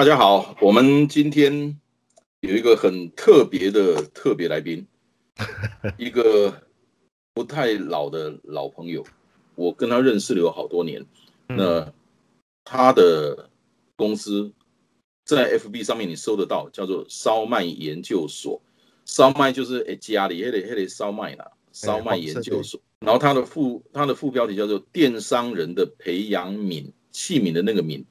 大家好，我们今天。有一个很特别的特别来宾，一个不太老的老朋友，我跟他认识了有好多年。那他的公司在 FB 上面你搜得到，叫做烧麦研究所。烧麦就是诶家里还得还得烧麦啦，烧麦研究所。然后他的副他的副标题叫做电商人的培养皿器皿的那个皿，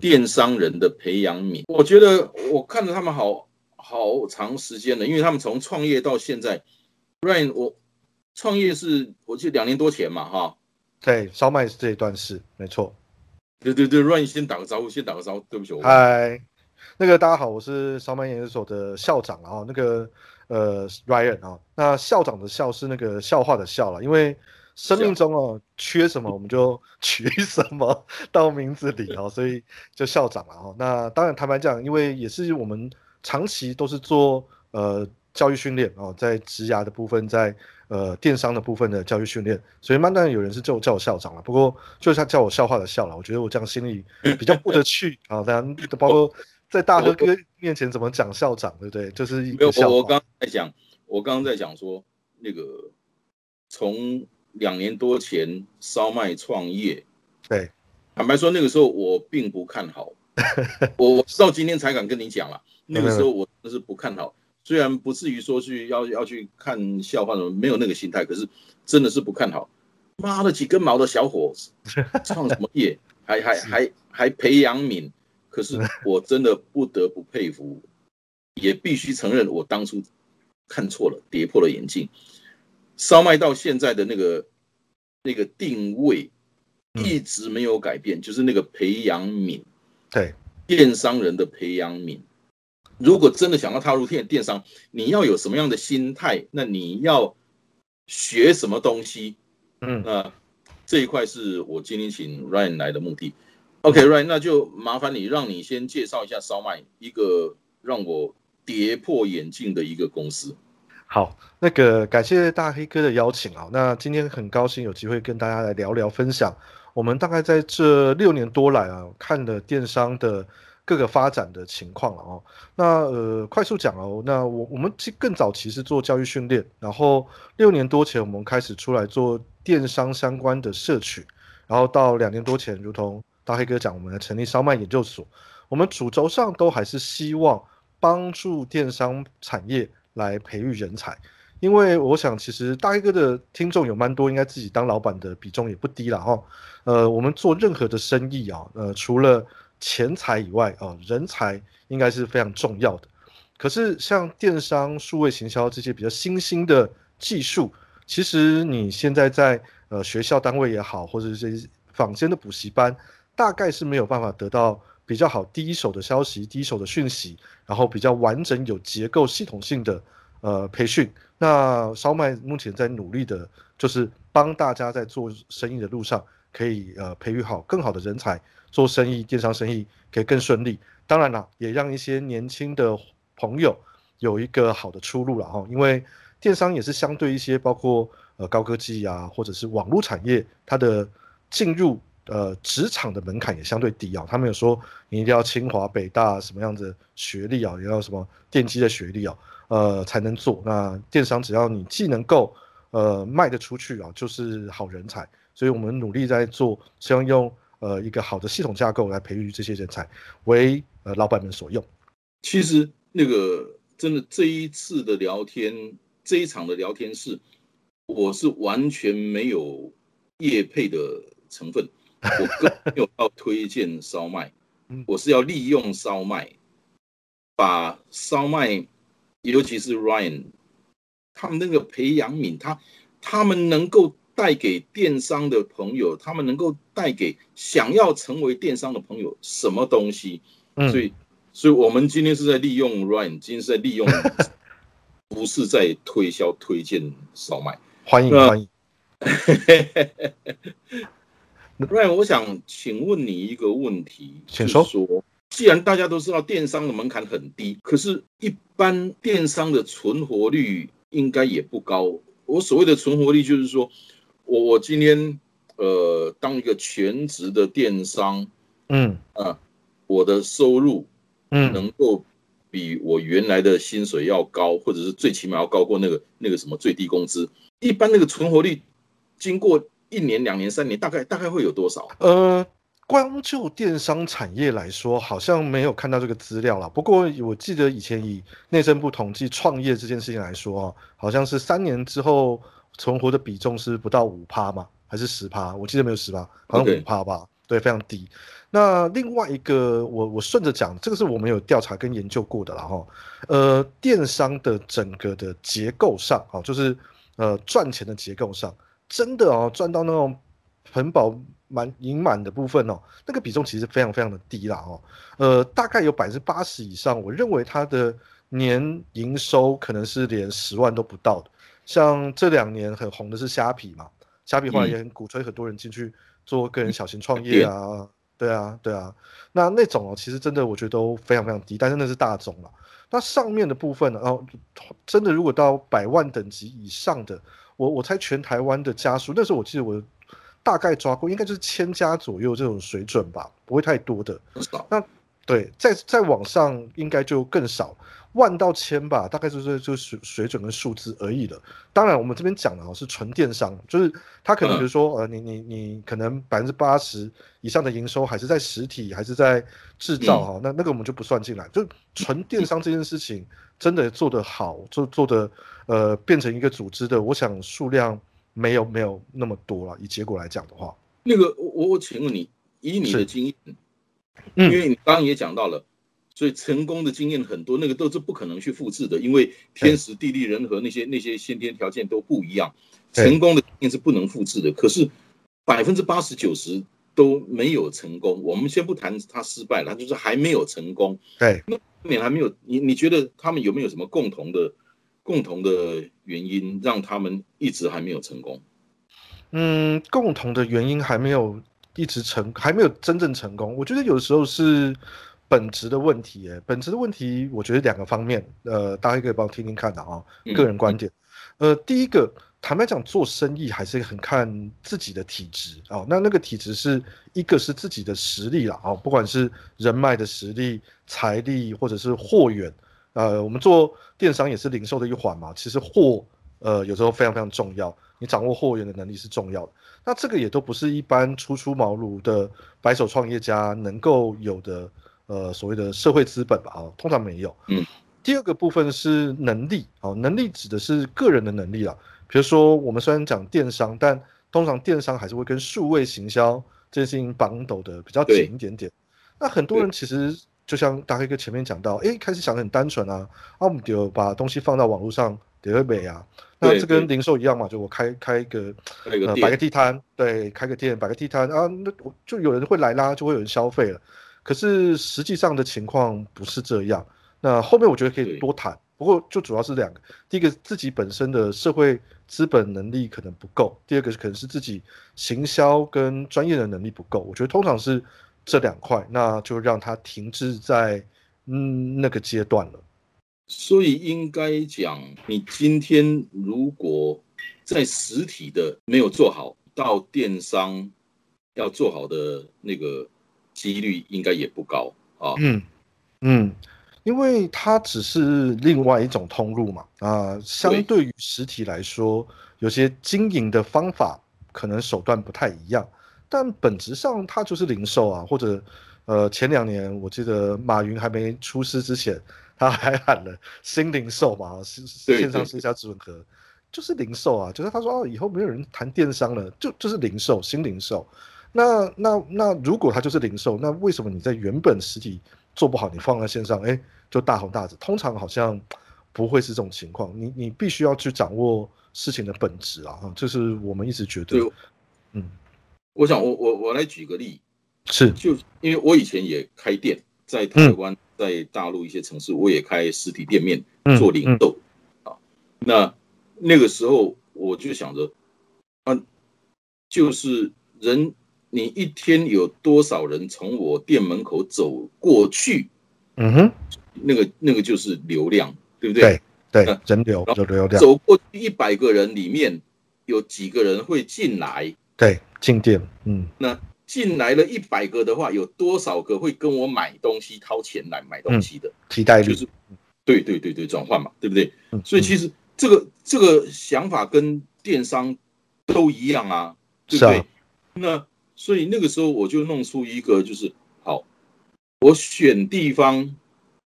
电商人的培养皿。我觉得我看着他们好。好长时间了，因为他们从创业到现在，Ryan，我创业是我记得两年多前嘛，哈，对，烧麦是这一段是没错，对对对，Ryan 先打个招呼，先打个招呼，对不起，嗨，那个大家好，我是烧麦研究所的校长啊，那个呃 Ryan 啊，那校长的校是那个笑话的笑了，因为生命中哦缺什么我们就 取什么到名字里哦，所以就校长了哈，那当然坦白讲，因为也是我们。长期都是做呃教育训练哦，在职涯的部分，在呃电商的部分的教育训练，所以慢慢有人是叫叫我校长了。不过就像叫我笑话的笑了，我觉得我这样心里比较过得去啊。当然，包括在大哥哥面前怎么讲校长，对不对？就是没有我我刚在讲，我刚刚在讲说那个从两年多前烧麦创业，对，坦白说那个时候我并不看好，我我到今天才敢跟你讲了。那个时候我真是不看好，虽然不至于说去要要去看笑话什么，没有那个心态，可是真的是不看好。妈的，几根毛的小伙子 创什么业，还还还还培养皿，可是我真的不得不佩服，也必须承认我当初看错了，跌破了眼镜。烧麦到现在的那个那个定位一直没有改变，就是那个培养皿，对，电商人的培养皿。如果真的想要踏入电电商，你要有什么样的心态？那你要学什么东西？嗯啊，这一块是我今天请 Ryan 来的目的。OK，Ryan，那就麻烦你，让你先介绍一下烧麦，一个让我跌破眼镜的一个公司。好，那个感谢大黑哥的邀请啊。那今天很高兴有机会跟大家来聊聊分享，我们大概在这六年多来啊，看的电商的。各个发展的情况了哦，那呃快速讲哦，那我我们其更早期是做教育训练，然后六年多前我们开始出来做电商相关的社群，然后到两年多前，如同大黑哥讲，我们来成立烧麦研究所，我们主轴上都还是希望帮助电商产业来培育人才，因为我想其实大黑哥的听众有蛮多，应该自己当老板的比重也不低了哈，呃，我们做任何的生意啊，呃，除了钱财以外啊，人才应该是非常重要的。可是像电商、数位行销这些比较新兴的技术，其实你现在在呃学校单位也好，或者是这些坊间的补习班，大概是没有办法得到比较好第一手的消息、第一手的讯息，然后比较完整、有结构、系统性的呃培训。那烧麦目前在努力的，就是帮大家在做生意的路上，可以呃培育好更好的人才。做生意，电商生意可以更顺利。当然了，也让一些年轻的朋友有一个好的出路了哈。因为电商也是相对一些，包括呃高科技啊，或者是网络产业，它的进入呃职场的门槛也相对低啊。他们有说你一定要清华、北大什么样子学历啊，也要什么电机的学历啊，呃才能做。那电商只要你既能够呃卖得出去啊，就是好人才。所以我们努力在做，希望用。呃，一个好的系统架构来培育这些人才，为呃老板们所用。其实那个真的这一次的聊天，这一场的聊天是，我是完全没有业配的成分，我更没有要推荐烧麦，我是要利用烧麦，把烧麦，尤其是 Ryan，他们那个培养皿，他他们能够带给电商的朋友，他们能够带给想要成为电商的朋友什么东西？嗯所以，所以我们今天是在利用 Ryan，今天是在利用，不是在推销推荐烧麦。欢迎欢迎。Ryan，我想请问你一个问题，请就是说，既然大家都知道电商的门槛很低，可是，一般电商的存活率应该也不高。我所谓的存活率，就是说我我今天呃当一个全职的电商，嗯啊我的收入嗯能够比我原来的薪水要高，或者是最起码要高过那个那个什么最低工资。一般那个存活率，经过一年、两年、三年，大概大概会有多少？呃，光就电商产业来说，好像没有看到这个资料啦。不过我记得以前以内政部统计创业这件事情来说啊，好像是三年之后存活的比重是不到五趴嘛，还是十趴？我记得没有十趴，好像五趴吧。对，非常低。那另外一个，我我顺着讲，这个是我们有调查跟研究过的啦哈。呃，电商的整个的结构上，啊，就是呃赚钱的结构上，真的哦赚到那种很饱满盈满的部分哦，那个比重其实非常非常的低啦哦。呃，大概有百分之八十以上，我认为它的年营收可能是连十万都不到的。像这两年很红的是虾皮嘛，虾皮后来也很鼓吹很多人进去做个人小型创业啊，对啊，对啊。那那种哦，其实真的我觉得都非常非常低，但是那是大众了。那上面的部分呢，哦，真的如果到百万等级以上的，我我猜全台湾的家数，那时候我记得我大概抓过，应该就是千家左右这种水准吧，不会太多的。那。对，在在网上应该就更少，万到千吧，大概就是就是水水准跟数字而已了。当然，我们这边讲的哦是纯电商，就是他可能嗯比如说、呃，你你你可能百分之八十以上的营收还是在实体，还是在制造哈、那那个我们就不算进来。就纯电商这件事情真的做得好，做做的呃变成一个组织的，我想数量没有没有那么多了。以结果来讲的话，那个，我我我请问你，以你的经验，嗯。因为你刚刚也讲到了，所以成功的经验很多，那个都是不可能去复制的，因为天时地利人和那些那些先天条件都不一样，成功的经验是不能复制的。可是百分之八十九十都没有成功，我们先不谈他失败了，他就是还没有成功，对，后面还没有，你你觉得他们有没有什么共同的共同的原因，让他们一直还没有成功？嗯，共同的原因还没有一直成，还没有真正成功。我觉得有时候是本质的问题，哎，本质的问题，我觉得两个方面，呃，大家可以帮我听听看的啊，嗯个人观点。呃，第一个，坦白讲，做生意还是很看自己的体质哦。那那个体质是一个是自己的实力啦，哦，不管是人脉的实力、财力，或者是货源。呃，我们做电商也是零售的一环嘛，其实货呃有时候非常非常重要，你掌握货源的能力是重要的。那这个也都不是一般初出茅庐的白手创业家能够有的呃所谓的社会资本吧，啊，通常没有。嗯。第二个部分是能力，哦，能力指的是个人的能力啦。比如说，我们虽然讲电商，但通常电商还是会跟数位行销这件事情绑斗的比较对紧一点点。那很多人其实就像大黑哥前面讲到，诶，开始想的很单纯啊，啊，我们就把东西放到网络上，得会美啊。那对这跟零售一样嘛，就我开开一个呃摆个，地摊，对，开个店，摆个地摊啊，那我就有人会来啦，就会有人消费了。可是实际上的情况不是这样。那后面我觉得可以多谈，不过就主要是两个，第一个自己本身的社会资本能力可能不够，第二个可能是自己行销跟专业的能力不够。我觉得通常是这两块，那就让它停滞在嗯那个阶段了。所以应该讲，你今天如果在实体的没有做好，到电商要做好的那个几率应该也不高啊。嗯嗯，因为它只是另外一种通路嘛，啊、相对于实体来说，有些经营的方法可能手段不太一样，但本质上它就是零售啊，或者呃前两年我记得马云还没出师之前，他还喊了新零售嘛，是对线上对线下整合，就是零售啊，就是他说哦，以后没有人谈电商了，就就是零售，新零售。那那那如果它就是零售，那为什么你在原本实体做不好，你放在线上，哎，就大红大紫？通常好像不会是这种情况。你你必须要去掌握事情的本质啊，哈，这是我们一直觉得对，嗯，我想我我我来举个例，是就因为我以前也开店，在台湾、在大陆一些城市，我也开实体店面嗯做零售啊。那那个时候我就想着，啊，就是人，你一天有多少人从我店门口走过去，嗯哼，那个那个就是流量，对不对？对人流流流量，走过去一百个人里面，有几个人会进来？对进店，嗯那进来了一百个的话，有多少个会跟我买东西、掏钱来买东西的？替代率就是，对对对对，转换嘛，对不对？嗯所以其实这个这个想法跟电商都一样啊，对不对？那所以那个时候我就弄出一个，就是好，我选地方，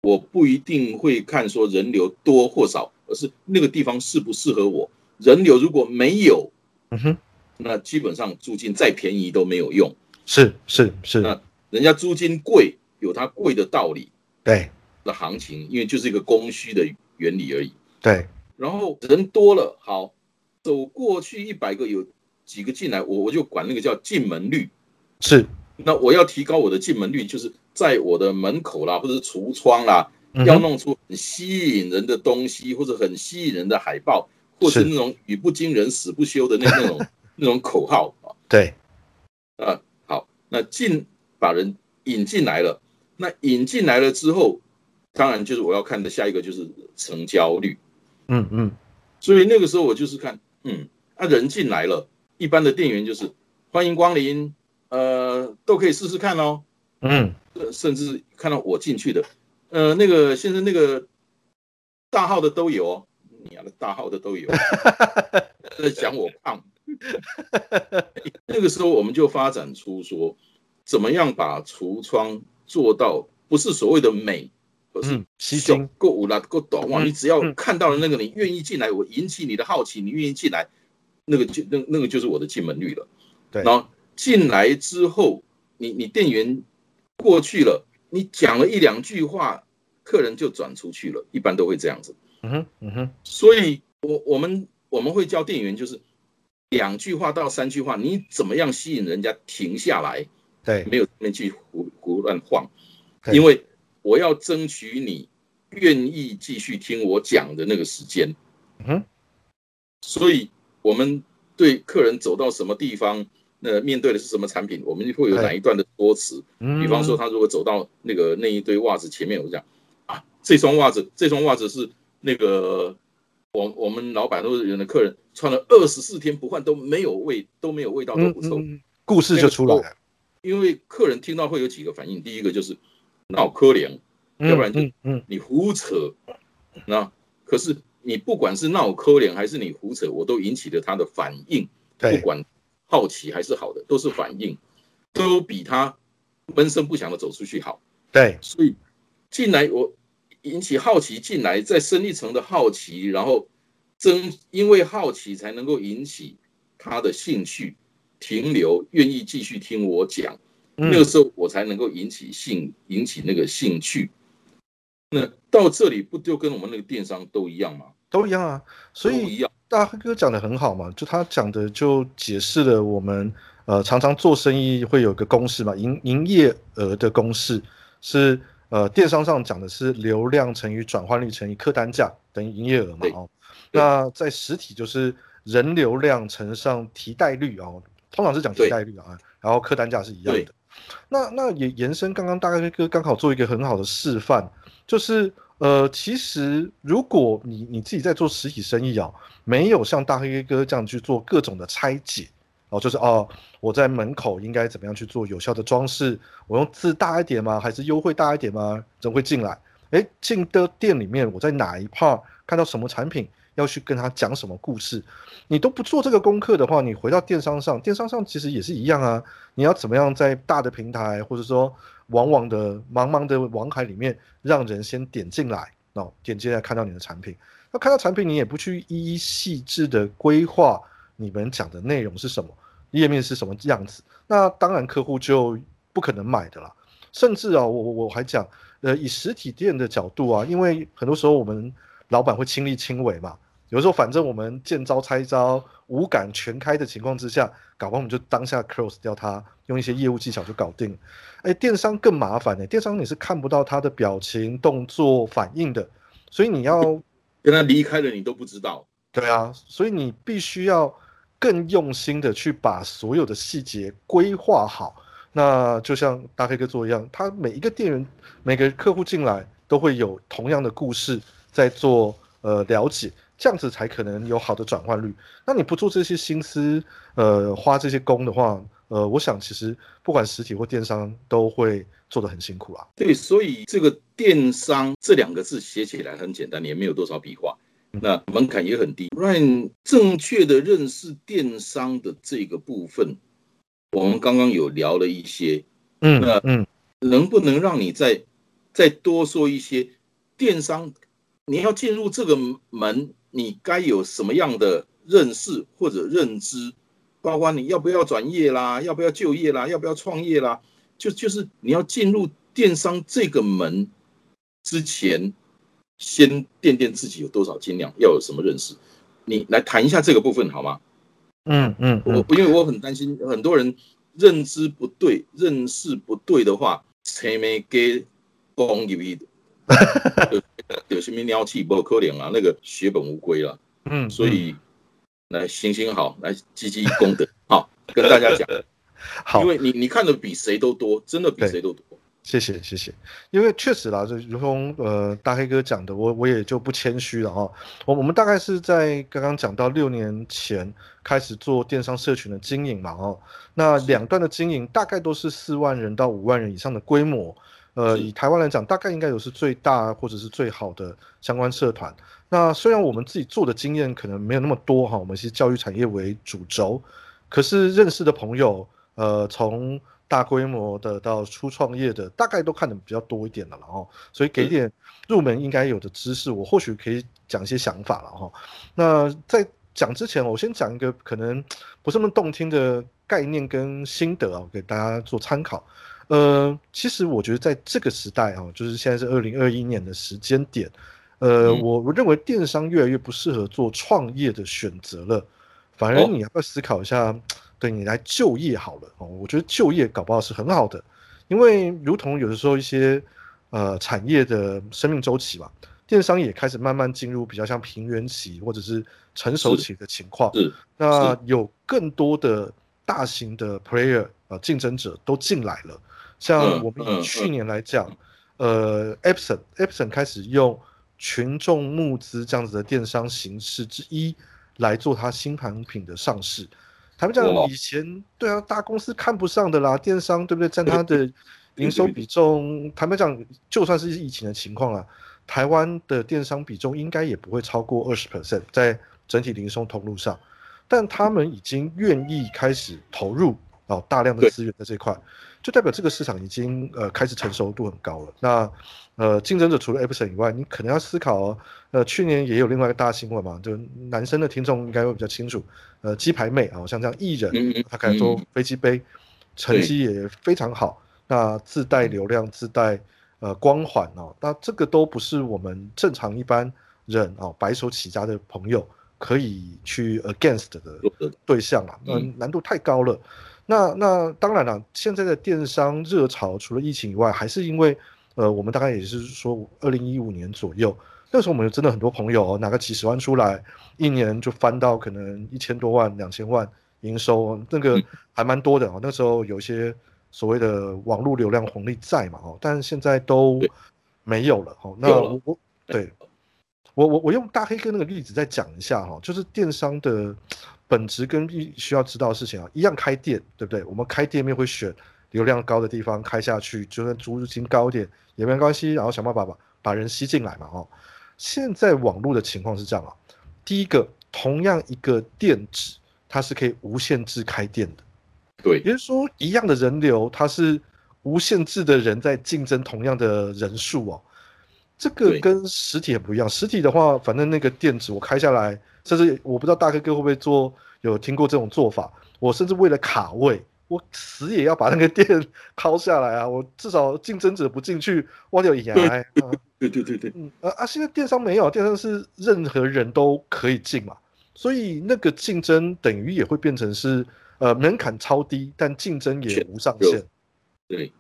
我不一定会看说人流多或少，而是那个地方适不适合我。人流如果没有，嗯哼，那基本上租金再便宜都没有用。是是是，那人家租金贵有它贵的道理对的行情，因为就是一个供需的原理而已。对，然后人多了，好，走过去一百个有几个进来，我我就管那个叫进门率。是，那我要提高我的进门率，就是在我的门口啦，或者是橱窗啦，要弄出很吸引人的东西，或者很吸引人的海报，或是是那种语不惊人死不休的那那种 那种口号啊。对，啊，好，那进把人引进来了，那引进来了之后，当然就是我要看的下一个就是成交率。嗯嗯所以那个时候我就是看，嗯，啊人进来了，一般的店员就是欢迎光临，呃，都可以试试看哦，嗯，呃甚至看到我进去的，呃，那个先生那个大号的都有哦，你丫的大号的都有，在讲我胖。那个时候我们就发展出说，怎么样把橱窗做到不是所谓的美，而是嗯吸睛。够无啦够短哇！嗯你只要嗯。看到了那个，你愿意进来，我引起你的好奇，你愿意进来，那个就那那个就是我的进门率了。对然后进来之后，你你店员过去了，你讲了一两句话，客人就转出去了，一般都会这样子。嗯哼嗯哼，所以我我们我们会教店员就是两句话到三句话，你怎么样吸引人家停下来，对没有那边去胡胡乱晃，对因为我要争取你愿意继续听我讲的那个时间。嗯哼，所以我们对客人走到什么地方，那面对的是什么产品，我们会有哪一段的说辞。嗯，比方说，他如果走到那个那一堆袜子前面，我讲啊，这双袜子，这双袜子是那个我我们老板或者有的客人穿了二十四天不换都没有味，都没有味道，都嗯不臭。嗯，故事就出来了，因为客人听到会有几个反应，第一个就是闹可怜，嗯要不然就你胡扯。那可是你不管是闹可怜还是你胡扯，我都引起了他的反应，不管好奇还是好的，都是反应，都比他闷声不响的走出去好。对，所以进来我引起好奇进来，再深一层的好奇，然后增因为好奇才能够引起他的兴趣停留，愿意继续听我讲。嗯那个时候我才能够引起兴，引起那个兴趣。那到这里不就跟我们那个电商都一样吗？都一样啊，所以。大黑哥讲的很好嘛，就他讲的就解释了我们呃常常做生意会有个公式嘛，营营业额的公式是呃电商上讲的是流量乘以转换率乘以客单价等于营业额嘛哦，那在实体就是人流量乘上提代率哦，通常是讲提对代率啊，然后客单价是一样的。那那也延伸刚刚大黑哥刚好做一个很好的示范，就是呃，其实如果你你自己在做实体生意啊，没有像大黑哥这样去做各种的拆解哦，就是哦，我在门口应该怎么样去做有效的装饰？我用字大一点吗？还是优惠大一点吗？人会进来？诶，进的店里面，我在哪一 part 看到什么产品，要去跟他讲什么故事？你都不做这个功课的话，你回到电商上，电商上其实也是一样啊。你要怎么样在大的平台，或者说往往的茫茫的网海里面，让人先点进来，哦，点进来看到你的产品。那看到产品，你也不去一一细致的规划你们讲的内容是什么，页面是什么样子，那当然客户就不可能买的啦。甚至啊，我我我还讲，呃，以实体店的角度啊，因为很多时候我们老板会亲力亲为嘛，有时候反正我们见招拆招，五感全开的情况之下，搞不好我们就当下 close 掉它，用一些业务技巧就搞定。哎，电商更麻烦呢，电商你是看不到他的表情、动作、反应的，所以你要跟他离开了，你都不知道。对啊，所以你必须要更用心的去把所有的细节规划好。那就像大黑哥做一样，他每一个店员、每个客户进来都会有同样的故事在做呃了解，这样子才可能有好的转换率。那你不做这些心思，呃，花这些工的话，呃，我想其实不管实体或电商都会做得很辛苦啊。对，所以这个电商这两个字写起来很简单，也没有多少笔画，那门槛也很低。让正确的认识电商的这个部分。我们刚刚有聊了一些，嗯，那嗯，能不能让你再再多说一些电商？你要进入这个门，你该有什么样的认识或者认知？包括你要不要转业啦，要不要就业啦，要不要创业啦？就就是你要进入电商这个门之前，先掂掂自己有多少斤两，要有什么认识？你来谈一下这个部分好吗？嗯嗯，我因为我很担心很多人认知不对、认识不对的话，前面给崩一笔，有什么鸟气不可怜啊，那个血本无归了。嗯，所以来行行好，来积积功德，好跟大家讲。好，因为你你看的比谁都多，真的比谁都多。谢谢谢谢，因为确实啦，就如同呃大黑哥讲的，我我也就不谦虚了哈。我我们大概是在刚刚讲到六年前开始做电商社群的经营嘛哦，那两段的经营大概都是四万人到五万人以上的规模，呃，以台湾来讲，大概应该有是最大或者是最好的相关社团。那虽然我们自己做的经验可能没有那么多哈，我们是教育产业为主轴，可是认识的朋友，呃，从大规模的到初创业的，大概都看的比较多一点了，然后，所以给点入门应该有的知识，我或许可以讲一些想法了哈。那在讲之前，我先讲一个可能不是那么动听的概念跟心得啊，给大家做参考。呃，其实我觉得在这个时代啊，就是现在是二零二一年的时间点，呃，我我认为电商越来越不适合做创业的选择了，反而你要思考一下？对你来就业好了哦，我觉得就业搞不好是很好的，因为如同有的时候一些呃产业的生命周期吧，电商也开始慢慢进入比较像平原期或者是成熟期的情况。是，那有更多的大型的 player 呃竞争者都进来了，像我们以去年来讲，呃，Epson Epson 开始用群众募资这样子的电商形式之一来做它新产品的上市。他们讲以前对啊，大公司看不上的啦，电商对不对？占它的 营收比重，坦白讲就算是疫情的情况啊，台湾的电商比重应该也不会超过二十 percent，在整体零售通路上，但他们已经愿意开始投入哦大量的资源在这块，就代表这个市场已经呃开始成熟度很高了。那呃竞争者除了 Epson 以外，你可能要思考哦，呃去年也有另外一个大新闻嘛，就男生的听众应该会比较清楚。呃，鸡排妹啊，像这样艺人，他开始做飞机杯，成绩也非常好。那自带流量，自带呃光环哦，那这个都不是我们正常一般人哦白手起家的朋友可以去 against 的对象啊，嗯难度太高了。那那当然了，现在的电商热潮除了疫情以外，还是因为呃，我们大概也是说二零一五年左右。那时候我们真的很多朋友拿个几十万出来，一年就翻到可能一千多万、两千万营收，那个还蛮多的哦。那时候有一些所谓的网络流量红利在嘛哦，但是现在都没有了哦。那我我对我我我用大黑哥那个例子再讲一下哈，就是电商的本质跟必需要知道的事情啊，一样开店对不对？我们开店面会选流量高的地方开下去，就算租金高一点也没关系，然后想办法把把人吸进来嘛哦。现在网络的情况是这样啊，第一个，同样一个店址，它是可以无限制开店的，对，也就是说，一样的人流，它是无限制的人在竞争同样的人数哦。这个跟实体很不一样，实体的话，反正那个店址我开下来，甚至我不知道大哥哥会不会做，有听过这种做法，我甚至为了卡位，我死也要把那个店敲下来啊！我至少竞争者不进去，我就赢啊！对对对对，嗯啊啊！现在电商没有，电商是任何人都可以进嘛，所以那个竞争等于也会变成是呃门槛超低，但竞争也无上限。对，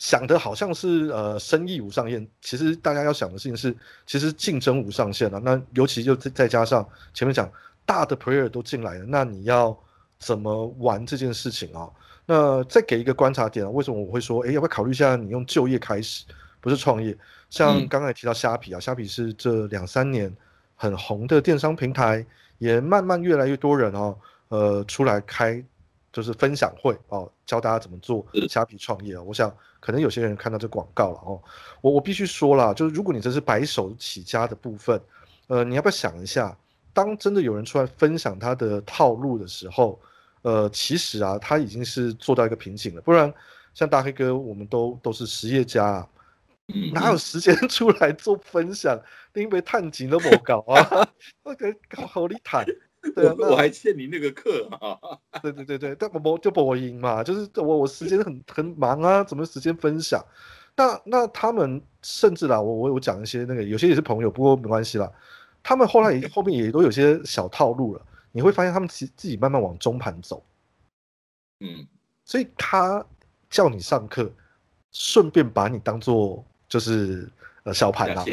想的好像是呃生意无上限，其实大家要想的事情是，其实竞争无上限了。那尤其就再再加上前面讲大的 player 都进来了，那你要怎么玩这件事情啊？那再给一个观察点啊，为什么我会说，哎，要不要考虑一下你用就业开始，不是创业？像刚才提到虾皮啊，虾皮是这两三年很红的电商平台，也慢慢越来越多人哦，呃，出来开就是分享会哦，教大家怎么做虾皮创业啊。我想可能有些人看到这广告了哦，我我必须说了，就是如果你这是白手起家的部分，呃，你要不要想一下，当真的有人出来分享他的套路的时候，呃，其实啊，他已经是做到一个瓶颈了，不然像大黑哥，我们都都是实业家啊。哪有时间 出来做分享？因为探景都不搞啊，那个好厉害。对啊，我 还欠你那个课啊。对对对对，但我就播音嘛，就是我我时间很很忙啊，怎么时间分享？那那他们甚至啦，我我我讲一些那个，有些也是朋友，不过没关系啦。他们后来也后面也都有些小套路了，你会发现他们其自己慢慢往中盘走。嗯，所以他叫你上课，顺便把你当做。就是呃小盘啦，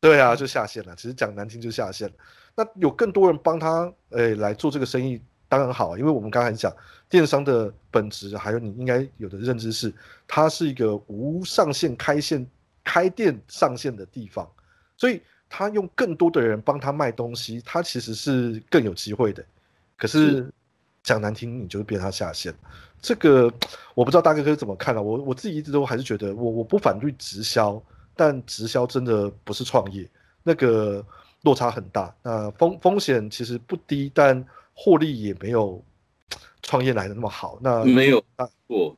对啊，就下线了。其实讲难听就下线了。那有更多人帮他诶来做这个生意，当然好，因为我们刚才讲电商的本质，还有你应该有的认知是，它是一个无上限开线开店上线的地方，所以他用更多的人帮他卖东西，他其实是更有机会的。可是讲难听，你就是变他下线。这个我不知道大哥哥怎么看了，我我自己一直都还是觉得，我我不反对直销，但直销真的不是创业，那个落差很大，那风风险其实不低，但获利也没有创业来的那么好。那没有啊，我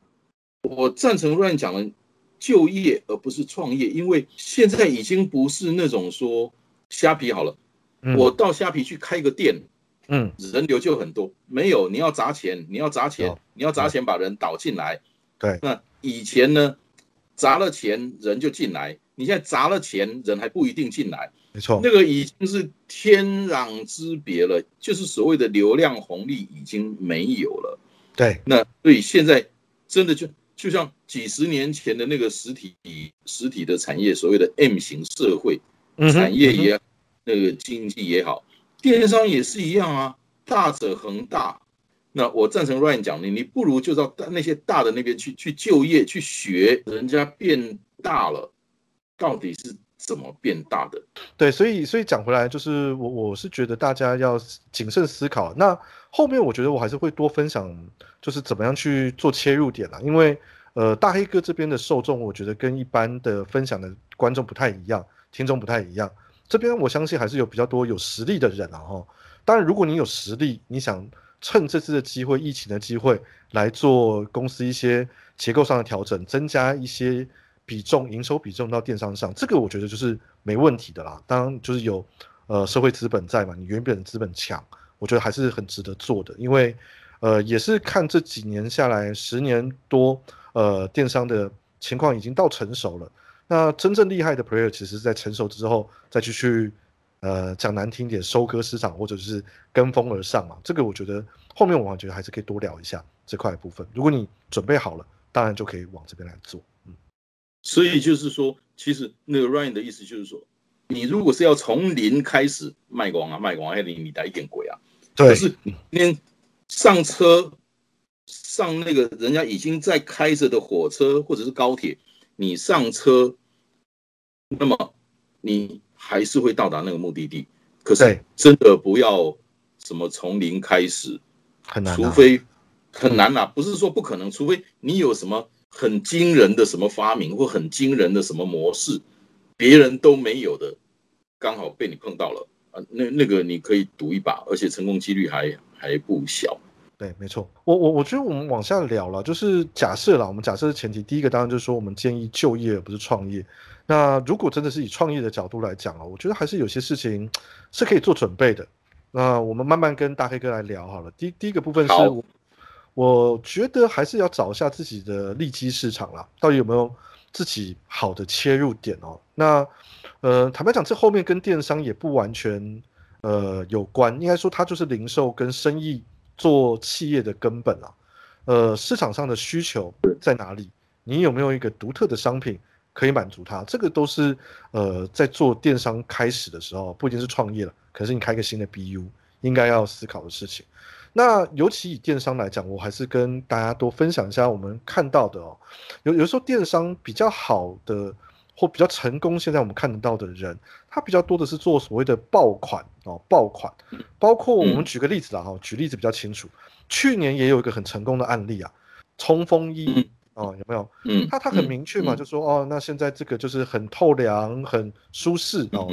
我赞成乱讲的就业而不是创业，因为现在已经不是那种说虾皮好了，我到虾皮去开个店。嗯，人流就很多，没有你要砸钱，你要砸钱，你要砸钱把人导进来。对，那以前呢，砸了钱人就进来，你现在砸了钱人还不一定进来。没错，那个已经是天壤之别了，就是所谓的流量红利已经没有了。对，那所以现在真的就就像几十年前的那个实体实体的产业，所谓的 M 型社会产业也那个经济也好。电商也是一样啊，大者恒大。那我赞成 Ryan 讲的，你不如就到那些大的那边去去就业去学，人家变大了，到底是怎么变大的？对，所以所以讲回来，就是我我是觉得大家要谨慎思考。那后面我觉得我还是会多分享，就是怎么样去做切入点啦。因为呃，大黑哥这边的受众，我觉得跟一般的分享的观众不太一样，听众不太一样。这边我相信还是有比较多有实力的人啊哈。当然，如果你有实力，你想趁这次的机会、疫情的机会来做公司一些结构上的调整，增加一些比重、营收比重到电商上，这个我觉得就是没问题的啦。当然，就是有呃社会资本在嘛，你原本的资本强，我觉得还是很值得做的。因为呃也是看这几年下来，十年多呃电商的情况已经到成熟了。那真正厉害的 player，其实在成熟之后再去去，呃，讲难听点，收割市场或者是跟风而上嘛。这个我觉得后面我觉得还是可以多聊一下这块部分。如果你准备好了，当然就可以往这边来做。嗯，所以就是说，其实那个 Ryan 的意思就是说，你如果是要从零开始卖光啊，卖光，还你你带一点鬼啊。对。可是你上车上那个人家已经在开着的火车或者是高铁。你上车，那么你还是会到达那个目的地。可是真的不要什么从零开始，很难。除非很难呐，不是说不可能，除非你有什么很惊人的什么发明或很惊人的什么模式，别人都没有的，刚好被你碰到了啊，那那个你可以赌一把，而且成功几率还还不小。对，没错，我我我觉得我们往下聊了，就是假设了，我们假设的前提，第一个当然就是说，我们建议就业而不是创业。那如果真的是以创业的角度来讲啊，我觉得还是有些事情是可以做准备的。那我们慢慢跟大黑哥来聊好了。第第一个部分是，我我觉得还是要找一下自己的利基市场啦，到底有没有自己好的切入点哦？那呃，坦白讲，这后面跟电商也不完全呃有关，应该说它就是零售跟生意做企业的根本啊。呃，市场上的需求在哪里？你有没有一个独特的商品可以满足它？这个都是呃在做电商开始的时候，不一定是创业了，可是你开个新的 BU 应该要思考的事情。那尤其以电商来讲，我还是跟大家多分享一下我们看到的哦。有有时候电商比较好的或比较成功，现在我们看得到的人，他比较多的是做所谓的爆款哦，爆款。包括我们举个例子啦哈，举例子比较清楚。去年也有一个很成功的案例啊，冲锋衣哦，有没有？嗯，他他很明确嘛，就说哦，那现在这个就是很透凉、很舒适哦，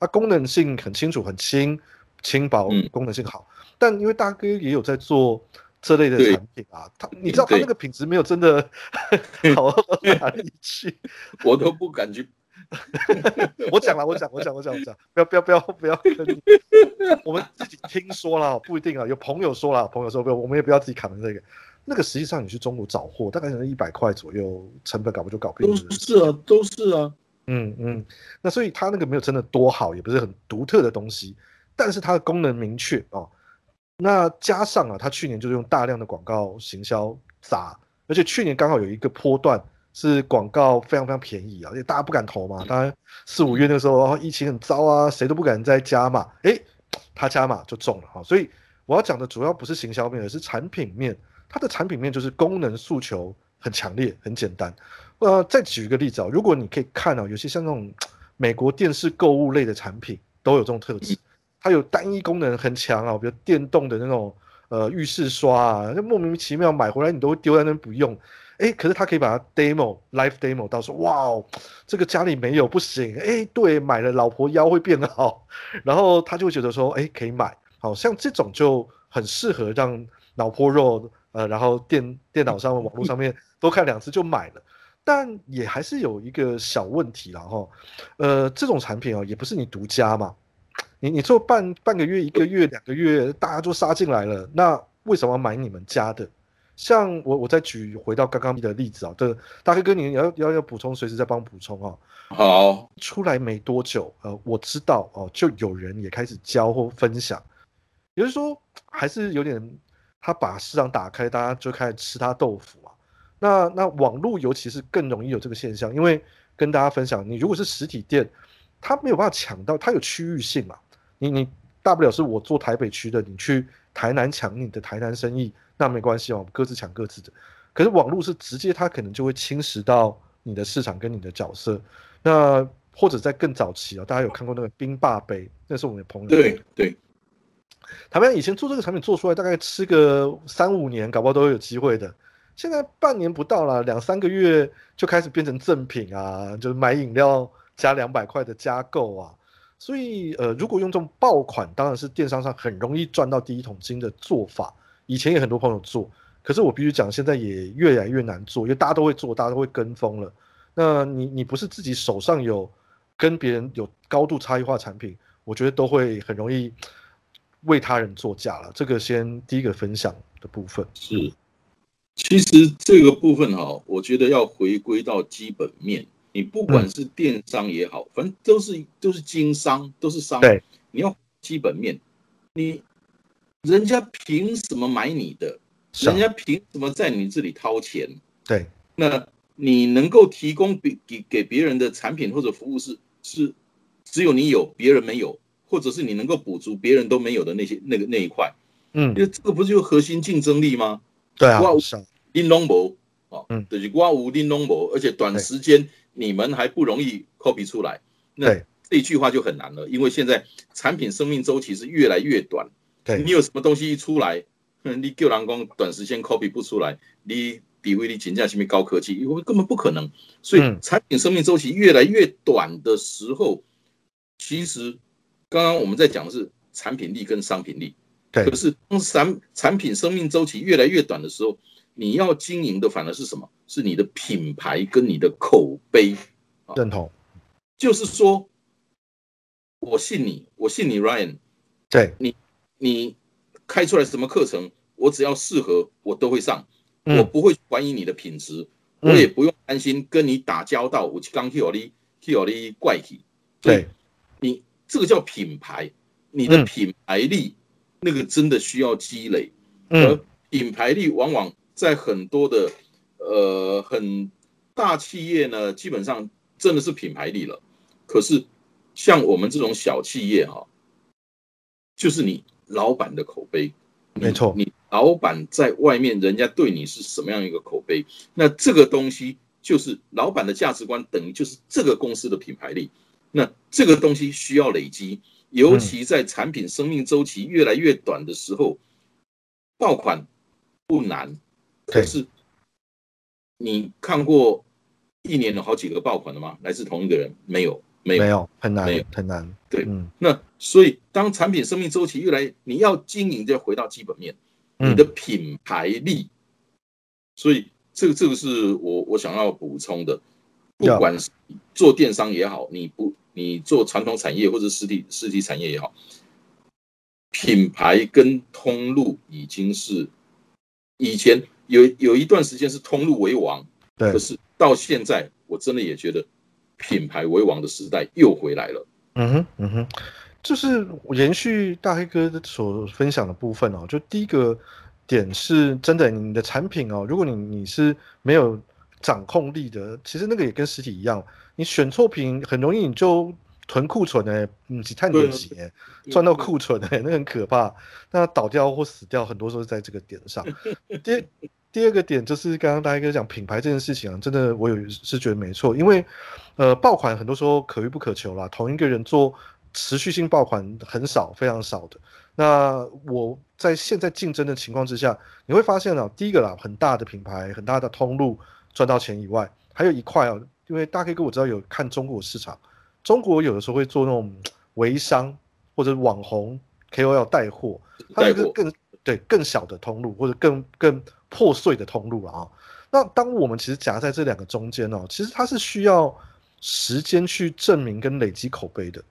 它功能性很清楚、很轻、轻薄，功能性好。但因为大哥也有在做这类的产品啊，他你知道他那个品质没有真的 好到哪里去，我都不敢去。我讲了，我讲，我讲，我讲，我讲，不要不要不要不要跟你，我们自己听说了，不一定啊，有朋友说了，朋友说不，我们也不要自己砍这个。那个实际上你去中国找货，大概可能一百块左右，成本搞不就搞定了？都是啊，都是啊，嗯嗯。那所以它那个没有真的多好，也不是很独特的东西，但是它的功能明确哦。那加上啊，他去年就是用大量的广告行销砸，而且去年刚好有一个波段是广告非常非常便宜啊，因为大家不敢投嘛。当然四五月那个时候疫情很糟啊，谁都不敢再加码，诶，他加码就中了哈。所以我要讲的主要不是行销面，而是产品面。它的产品面就是功能诉求很强烈，很简单。呃，再举一个例子啊，如果你可以看到有些像那种美国电视购物类的产品都有这种特质。它有单一功能很强啊，比如电动的那种呃浴室刷啊，就莫名其妙买回来你都会丢在那不用，哎，可是它可以把它 demo live demo 到说哇哦，这个家里没有不行，哎，对，买了老婆腰会变好，然后他就会觉得说，哎，可以买，好像这种就很适合让脑婆肉，呃，然后电电脑上网络上面多看两次就买了，但也还是有一个小问题了哈，呃，这种产品啊也不是你独家嘛。你你做半半个月、一个月、两个月，大家都杀进来了，那为什么要买你们家的？像我，我再举回到刚刚的例子啊，这大黑哥，你要要要补充，随时再帮补充啊。好，出来没多久，呃，我知道哦，就有人也开始教或分享，也就是说，还是有点他把市场打开，大家就开始吃他豆腐啊。那那网络尤其是更容易有这个现象，因为跟大家分享，你如果是实体店，他没有办法抢到，他有区域性嘛。你你大不了是我做台北区的，你去台南抢你的台南生意，那没关系哦，各自抢各自的。可是网络是直接，它可能就会侵蚀到你的市场跟你的角色。那或者在更早期啊，大家有看过那个冰霸杯，那是我们的朋友。对对，他们以前做这个产品做出来，大概吃个三五年，搞不好都有机会的。现在半年不到了，两三个月就开始变成赠品啊，就是买饮料加两百块的加购啊。所以，呃，如果用这种爆款，当然是电商上很容易赚到第一桶金的做法。以前也很多朋友做，可是我必须讲，现在也越来越难做，因为大家都会做，大家都会跟风了。那你你不是自己手上有跟别人有高度差异化产品，我觉得都会很容易为他人作价了。这个先第一个分享的部分是，其实这个部分哈，我觉得要回归到基本面。你不管是电商也好，反正都是都是经商，都是商。对，你要基本面，你人家凭什么买你的？人家凭什么在你这里掏钱？对，那你能够提供给给给别人的产品或者服务是是只有你有，别人没有，或者是你能够补足别人都没有的那些那个那一块。嗯，因为这个不就核心竞争力吗？对啊，拎龙博哦，嗯，就是刮无拎龙博，而且短时间。你们还不容易 copy 出来，那这一句话就很难了，因为现在产品生命周期是越来越短。对，你有什么东西一出来，你救蓝光短时间 copy 不出来，你比威力评价前面高科技，因为根本不可能。所以产品生命周期越来越短的时候，其实刚刚我们在讲的是产品力跟商品力。对，可是当产产品生命周期越来越短的时候。你要经营的反而是什么？是你的品牌跟你的口碑。认同，就是说，我信你，我信你，Ryan。对，你你开出来什么课程，我我只要适合，我都会上，嗯。我不会怀疑你的品质，我嗯也不用担心跟你打交道，我刚去有你去有你怪体，对，你这个叫品牌，你的嗯。品牌力、那个真的需要积累，嗯。而品牌力往往在很多的呃很大企业呢，基本上真的是品牌力了。可是像我们这种小企业哈、就是你老板的口碑，没错你老板在外面，人家对你是什么样一个口碑？那这个东西就是老板的价值观，等于就是这个公司的品牌力。那这个东西需要累积，尤其在产品生命周期越来越短的时候，爆款不难，可是你看过一年有好几个爆款的吗？来自同一个人？没有，没有没。有很难没有很难，对嗯那所以，当产品生命周期越来，你要经营就要回到基本面，嗯你的品牌力。所以，这个这个是我我想要补充的。不管是做电商也好，你不你做传统产业或者实体实体产业也好，品牌跟通路已经是以前有有一段时间是通路为王，对可，是到现在，我真的也觉得品牌为王的时代又回来了。嗯哼，嗯哼，就是延续大黑哥所分享的部分哦，就第一个点是真的，你的产品哦，如果你你是没有掌控力的，其实那个也跟实体一样，你选错品很容易你就囤库存呢，嗯，只探点几哎，赚到库存哎，那很可怕。那倒掉或死掉，很多时候是在这个点上。第二第二个点就是刚刚大家跟讲品牌这件事情啊，真的我有是觉得没错，因为呃爆款很多时候可遇不可求啦，同一个人做持续性爆款很少，非常少的。那我在现在竞争的情况之下，你会发现啊，第一个啦，很大的品牌、很大的通路赚到钱以外，还有一块啊，因为大 K 哥我知道有看中国市场，中国有的时候会做那种微商或者网红 KOL 带货，它带货是更对更小的通路或者更更破碎的通路啊。那当我们其实夹在这两个中间哦，其实它是需要时间去证明跟累积口碑的。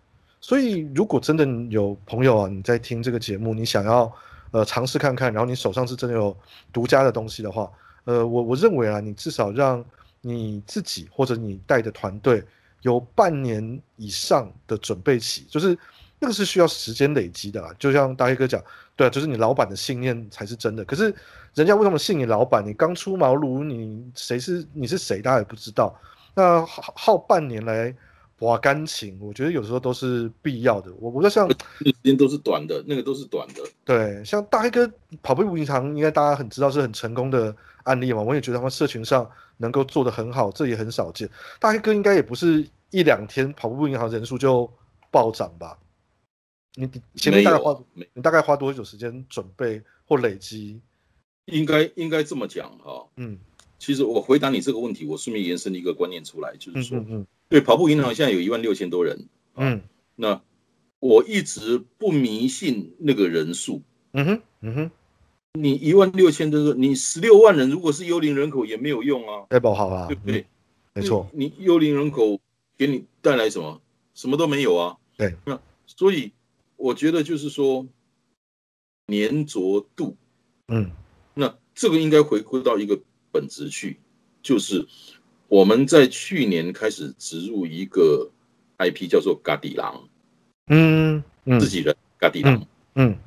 所以，如果真的有朋友啊，你在听这个节目，你想要呃尝试看看，然后你手上是真的有独家的东西的话，呃，我我认为啊，你至少让你自己或者你带的团队有半年以上的准备期，就是那个是需要时间累积的啦。就像大黑哥讲，对啊，就是你老板的信念才是真的。可是人家为什么信你老板？你刚出茅庐，你谁是你是谁，大家也不知道。那耗耗半年来挖感情，我觉得有时候都是必要的。我我在想，那个时间都是短的，那个都是短的。对，像大黑哥跑步平常应该大家很知道是很成功的案例嘛，我也觉得他们社群上能够做得很好，这也很少见。大黑哥应该也不是一两天跑步银行人数就暴涨吧？你你前面大概花你大概花多久时间准备或累积？应该应该这么讲哈。嗯其实我回答你这个问题，我顺便延伸一个观念出来，就是说，嗯嗯嗯对跑步银行现在有一万六千多人，嗯那我一直不迷信那个人数。嗯哼嗯哼，你一万六千多个，你十六万人，如果是幽灵人口也没有用啊，太不好啊，对不对？嗯没错，你你幽灵人口给你带来什么？什么都没有啊。对，那所以我觉得就是说粘着度，嗯。那这个应该回归到一个本质去，就是我们在去年开始植入一个 IP 叫做嘎底狼，嗯嗯。自己人嘎底狼。嗯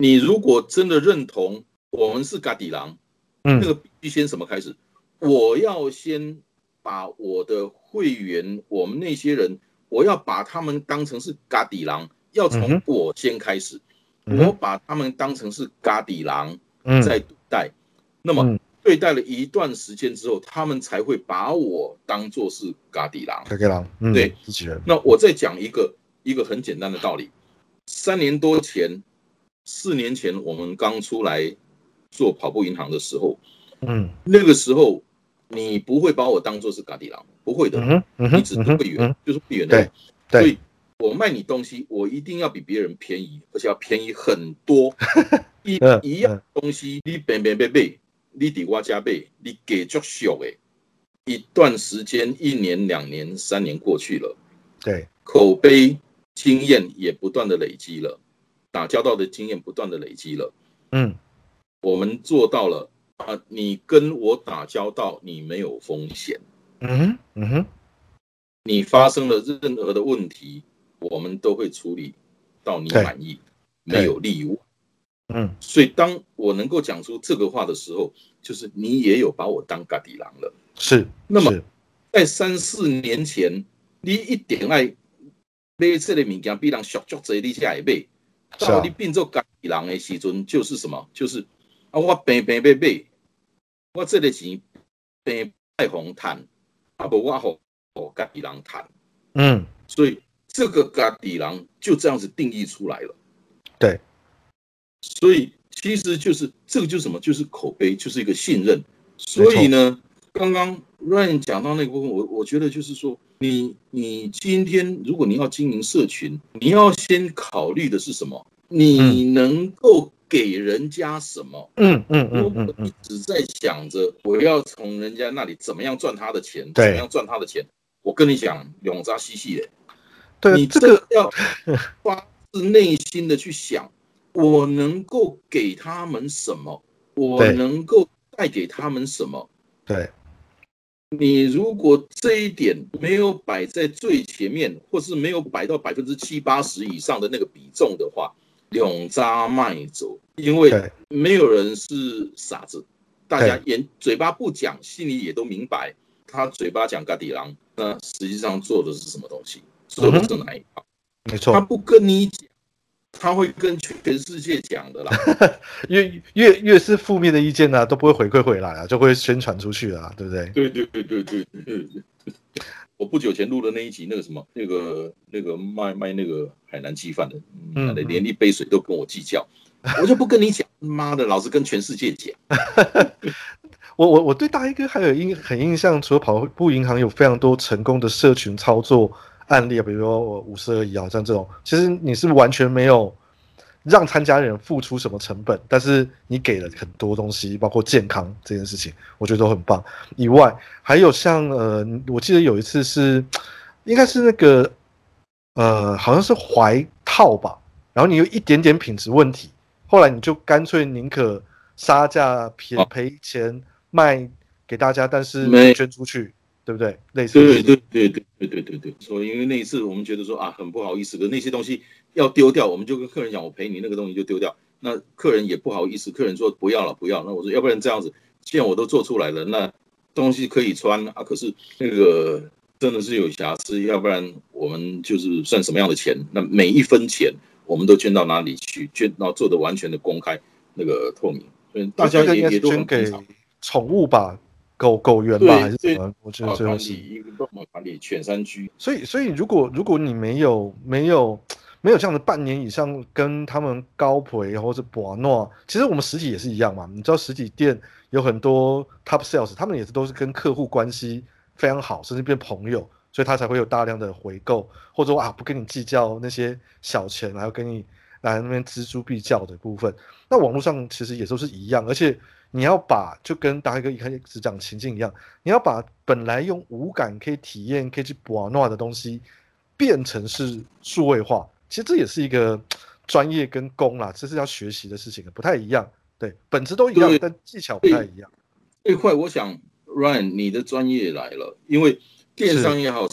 你如果真的认同我们是嘎底狼，嗯。那个必须先什么开始？我要先把我的会员，我们那些人，我要把他们当成是嘎底狼，要从我先开始，嗯我把他们当成是嘎底狼嗯。在对待，那么嗯。对待了一段时间之后，他们才会把我当做是嘎底狼。嘎底狼，嗯。对。人，那我再讲一个一个很简单的道理：三年多前、四年前，我们刚出来做跑步银行的时候，嗯那个时候你不会把我当做是嘎底郎，不会的嗯，嗯你只是会员嗯，就是会员对的。对所以我卖你东西，我一定要比别人便宜，而且要便宜很多。一嗯一样东西，你变变变变，你抵我加倍，你给足少诶。一段时间，一年、两年、三年过去了，对，口碑经验也不断的累积了，打交道的经验不断的累积了。嗯我们做到了啊，你跟我打交道，你没有风险。嗯哼，嗯哼，你发生了任何的问题，我们都会处理到你满意，没有例外。嗯，所以当我能够讲出这个话的时候，就是你也有把我当嘎底狼了。是，那么在三四年前，你一点爱买这类物件，比人小足济，你才会买。到你变做家底人的时阵，就是什么？就是啊，我平平买买，我这个钱平太红赚，啊不，我好好嘎底狼赚。嗯，所以这个嘎底狼就这样子定义出来了。对。所以其实就是这个，就是什么？就是口碑，就是一个信任。所以呢，刚刚 Ryan 讲到那个部分，我我觉得就是说，你你今天如果你要经营社群，你要先考虑的是什么？你能够给人家什么？嗯嗯嗯嗯你只在想着我要从人家那里怎么样赚他的钱，怎么样赚他的钱？我跟你讲，永扎嬉戏的，对你这个要发自内心的去想。我能够给他们什么？我能够带给他们什么？对，你如果这一点没有摆在最前面，或是没有摆到百分之七八十以上的那个比重的话，永扎卖走，因为没有人是傻子，大家眼嘴巴不讲，心里也都明白，他嘴巴讲嘎底狼，那实际上做的是什么东西？做的是哪一套？没错，他不跟你讲。他会跟全世界讲的啦，越越越是负面的意见呢，都不会回馈回来啊，就会宣传出去啊，对不对？对对对对对对。我不久前录的那一集，那个什么，那个那个卖卖那个海南鸡饭的，嗯，连一杯水都跟我计较，我就不跟你讲，妈的，老是跟全世界讲。我我我对大一哥还有印很印象，除了跑步银行有非常多成功的社群操作。案例啊，比如说我五十而已啊，像这种，其实你是完全没有让参加人付出什么成本，但是你给了很多东西，包括健康这件事情，我觉得都很棒。以外，还有像呃，我记得有一次是，应该是那个呃，好像是怀套吧，然后你有一点点品质问题，后来你就干脆宁可杀价赔赔钱卖给大家，但是捐出去。对不对？类似对对对对对对对对，所以因为那一次我们觉得说啊，很不好意思，可那些东西要丢掉，我们就跟客人讲，我赔你那个东西就丢掉。那客人也不好意思，客人说不要了不要。那我说要不然这样子，既然我都做出来了，那东西可以穿啊，可是那个真的是有瑕疵，要不然我们就是算什么样的钱？那每一分钱我们都捐到哪里去？捐到做的完全的公开，那个透明，所以大家也也都很给宠物吧。狗狗园吧，还是什么？我觉得最后是一个动物管理犬山居。所以，所以如果如果你没有没有没有这样的半年以上跟他们高培或者博诺，其实我们实体也是一样嘛。你知道实体店有很多 top sales，他们也是都是跟客户关系非常好，甚至变朋友，所以他才会有大量的回购，或者说啊不跟你计较那些小钱，还要跟你来那边锱铢必较的部分。那网络上其实也都是一样，而且。你要把就跟大哥一开始讲情境一样，你要把本来用五感可以体验、可以去玩弄的东西，变成是数位化。其实这也是一个 专业跟工啦，这是要学习的事情，不太一样。对，本质都一样，但技巧不太一样。这块我想，Ryan，你的专业来了，因为电商也好，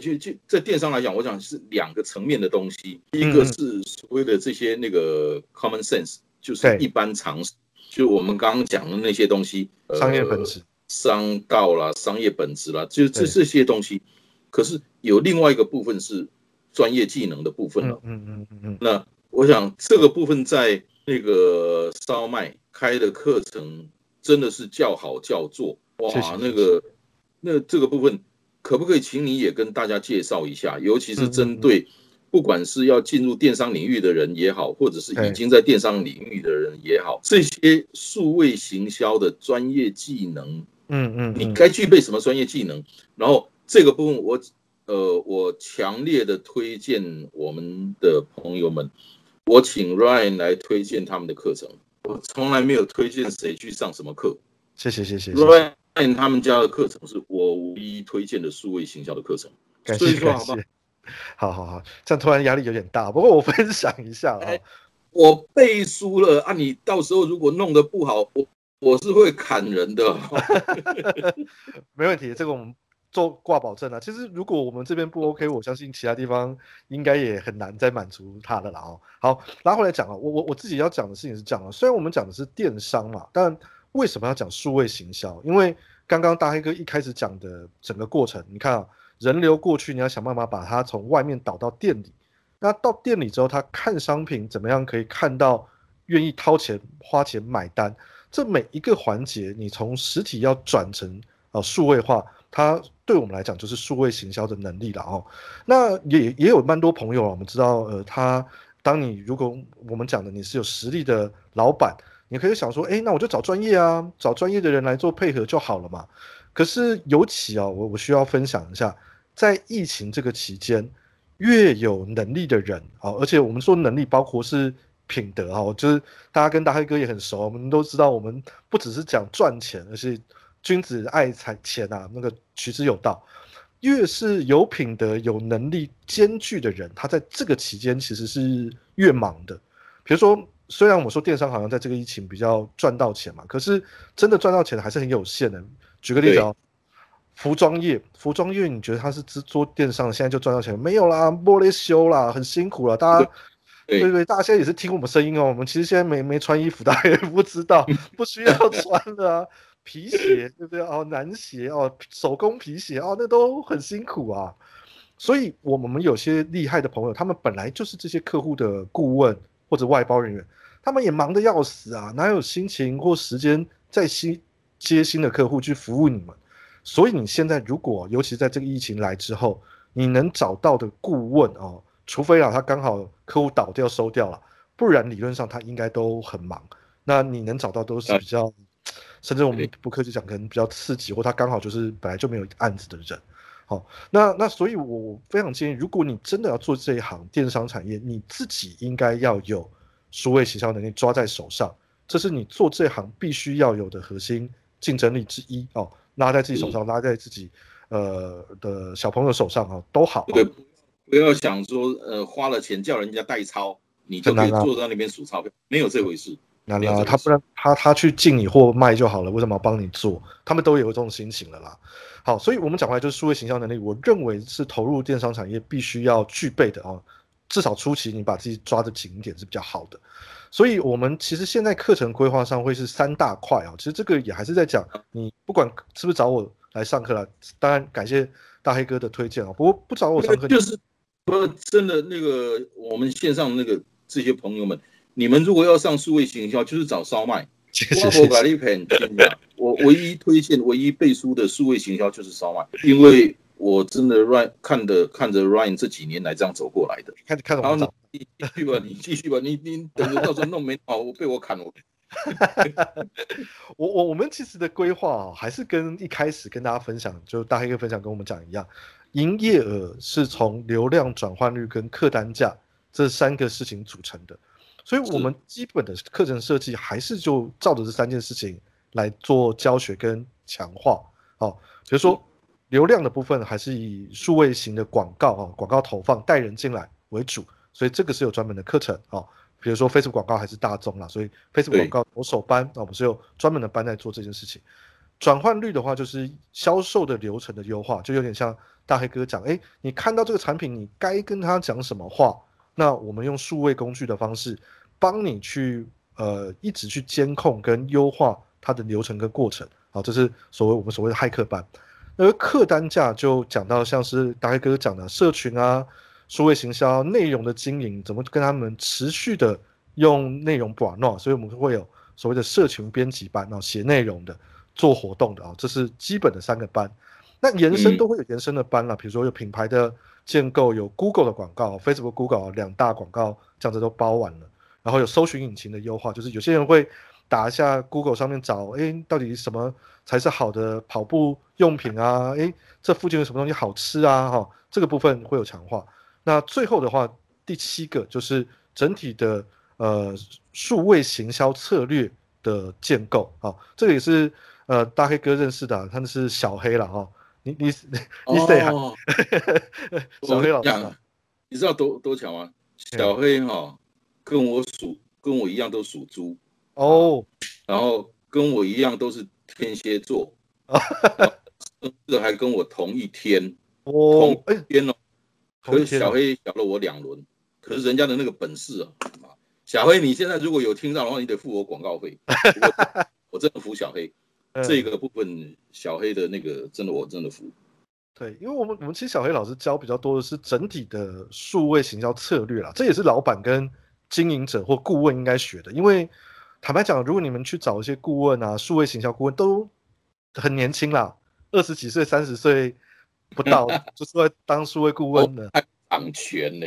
就就在电商来讲，我想是两个层面的东西，一个是所谓的这些那个 common sense，就是一般常识。就我们刚刚讲的那些东西，商业本质、商道啦、商业本质啦，就这这些东西。可是有另外一个部分是专业技能的部分了。嗯嗯嗯嗯。那我想这个部分在那个烧麦开的课程真的是叫好叫座哇！那个那这个部分可不可以请你也跟大家介绍一下？尤其是针对。不管是要进入电商领域的人也好，或者是已经在电商领域的人也好，这些数位行销的专业技能，嗯嗯，你该具备什么专业技能？然后这个部分，我呃，我强烈的推荐我们的朋友们，我请 Ryan 来推荐他们的课程。我从来没有推荐谁去上什么课。谢谢谢谢。Ryan 他们家的课程是我唯一推荐的数位行销的课程。所以说好不。好 好好好，这样突然压力有点大。不过我分享一下啊，我背书了啊！你到时候如果弄得不好，我我是会砍人的。没问题，这个我们做挂保证啊。其实如果我们这边不 OK，我相信其他地方应该也很难再满足他的了哦。好，拉回来讲啊，我我我自己要讲的事情是这样啊。虽然我们讲的是电商嘛，但为什么要讲数位行销？因为刚刚大黑哥一开始讲的整个过程，你看啊，人流过去，你要想办法把它从外面导到店里。那到店里之后，他看商品怎么样可以看到愿意掏钱花钱买单？这每一个环节，你从实体要转成啊数位化，它对我们来讲就是数位行销的能力了哦。那也也有蛮多朋友啊，我们知道，呃，他当你如果我们讲的你是有实力的老板，你可以想说，哎，那我就找专业啊，找专业的人来做配合就好了嘛。可是尤其啊，我我需要分享一下，在疫情这个期间。越有能力的人啊，而且我们说能力包括是品德哈，就是大家跟大黑哥也很熟，我们都知道，我们不只是讲赚钱，而是君子爱财钱啊，那个取之有道。越是有品德、有能力兼具的人，他在这个期间其实是越忙的。比如说，虽然我说电商好像在这个疫情比较赚到钱嘛，可是真的赚到钱还是很有限的。举个例子啊。服装业，服装业，你觉得他是只做电商，现在就赚到钱？没有啦，玻璃修啦，很辛苦了。大家，对对，大家现在也是听我们声音哦。我们其实现在没没穿衣服，大家也不知道，不需要穿的啊。皮鞋，对不对？哦，男鞋哦，手工皮鞋哦，那都很辛苦啊。所以，我们有些厉害的朋友，他们本来就是这些客户的顾问或者外包人员，他们也忙得要死啊，哪有心情或时间再新接新的客户去服务你们？所以你现在如果，尤其在这个疫情来之后，你能找到的顾问哦，除非啊他刚好客户倒掉收掉了，不然理论上他应该都很忙。那你能找到都是比较，甚至我们不客气讲，可能比较刺激，或他刚好就是本来就没有案子的人。好，那那所以我非常建议，如果你真的要做这一行电商产业，你自己应该要有数位营销能力抓在手上，这是你做这行必须要有的核心竞争力之一哦。拉在自己手上，拉在自己呃的小朋友手上啊，都好。对，不要想说呃花了钱叫人家代抄，你就可以坐在那边数钞票，没有这回事。那那他不然他他去进你货卖就好了，为什么要帮你做？他们都有这种心情了啦。好，所以我们讲回来就是数位形象能力，我认为是投入电商产业必须要具备的啊。至少初期你把自己抓的紧一点是比较好的。所以，我们其实现在课程规划上会是三大块啊。其实这个也还是在讲，你不管是不是找我来上课了，当然感谢大黑哥的推荐啊。不过不找我上课，就是不真的那个我们线上那个这些朋友们，你们如果要上数位行销，就是找烧麦。我唯一推荐、唯一背书的数位行销就是烧麦，因为我真的 Ryan 看的看着 Ryan 这几年来这样走过来的，看看然后你继续吧，你继续吧，你你等着到时候弄没好，我被我砍了。我我我们其实的规划啊还是跟一开始跟大家分享，就大黑哥分享跟我们讲一样，营业额是从流量转换率跟客单价这三个事情组成的，所以我们基本的课程设计还是就照着这三件事情来做教学跟强化。好，比如说流量的部分还是以数位型的广告啊，广告投放带人进来为主。所以这个是有专门的课程啊，比如说 Facebook 广告还是大众啦，所以 Facebook 广告我手班啊，我们是有专门的班在做这件事情。转换率的话，就是销售的流程的优化，就有点像大黑哥讲，哎，你看到这个产品，你该跟他讲什么话？那我们用数位工具的方式，帮你去呃一直去监控跟优化它的流程跟过程。好，这是所谓我们所谓的骇客班。而客单价就讲到像是大黑哥讲的社群啊。数位行销内容的经营，怎么跟他们持续的用内容把弄？所以我们会有所谓的社群编辑班啊，写内容的，做活动的啊，这是基本的三个班。那延伸都会有延伸的班了，比如说有品牌的建构，有 Google 的广告，Facebook、Google 两大广告这样子都包完了。然后有搜寻引擎的优化，就是有些人会打一下 Google 上面找，哎，到底什么才是好的跑步用品啊？哎，这附近有什么东西好吃啊？哈，这个部分会有强化。那最后的话，第七个就是整体的呃数位行销策略的建构啊，这个也是呃大黑哥认识的，他们是小黑了哈，你你 你谁啊？小黑老师，你知道多多巧吗？小黑哈，跟我属跟我一样都属猪哦，然后跟我一样都是天蝎座，甚至还跟我同一天哦同，哎，天哦。可是小黑小了我两轮，可是人家的那个本事啊，啊小黑你现在如果有听到的话，你得付我广告费。我真的服小黑，嗯这个部分小黑的那个真的我真的服。对，因为我们我们其实小黑老师教比较多的是整体的数位行销策略啦，这也是老板跟经营者或顾问应该学的。因为坦白讲，如果你们去找一些顾问啊，数位行销顾问都很年轻啦，二十几岁、三十岁不到 就出来当数位顾问的。安全呢？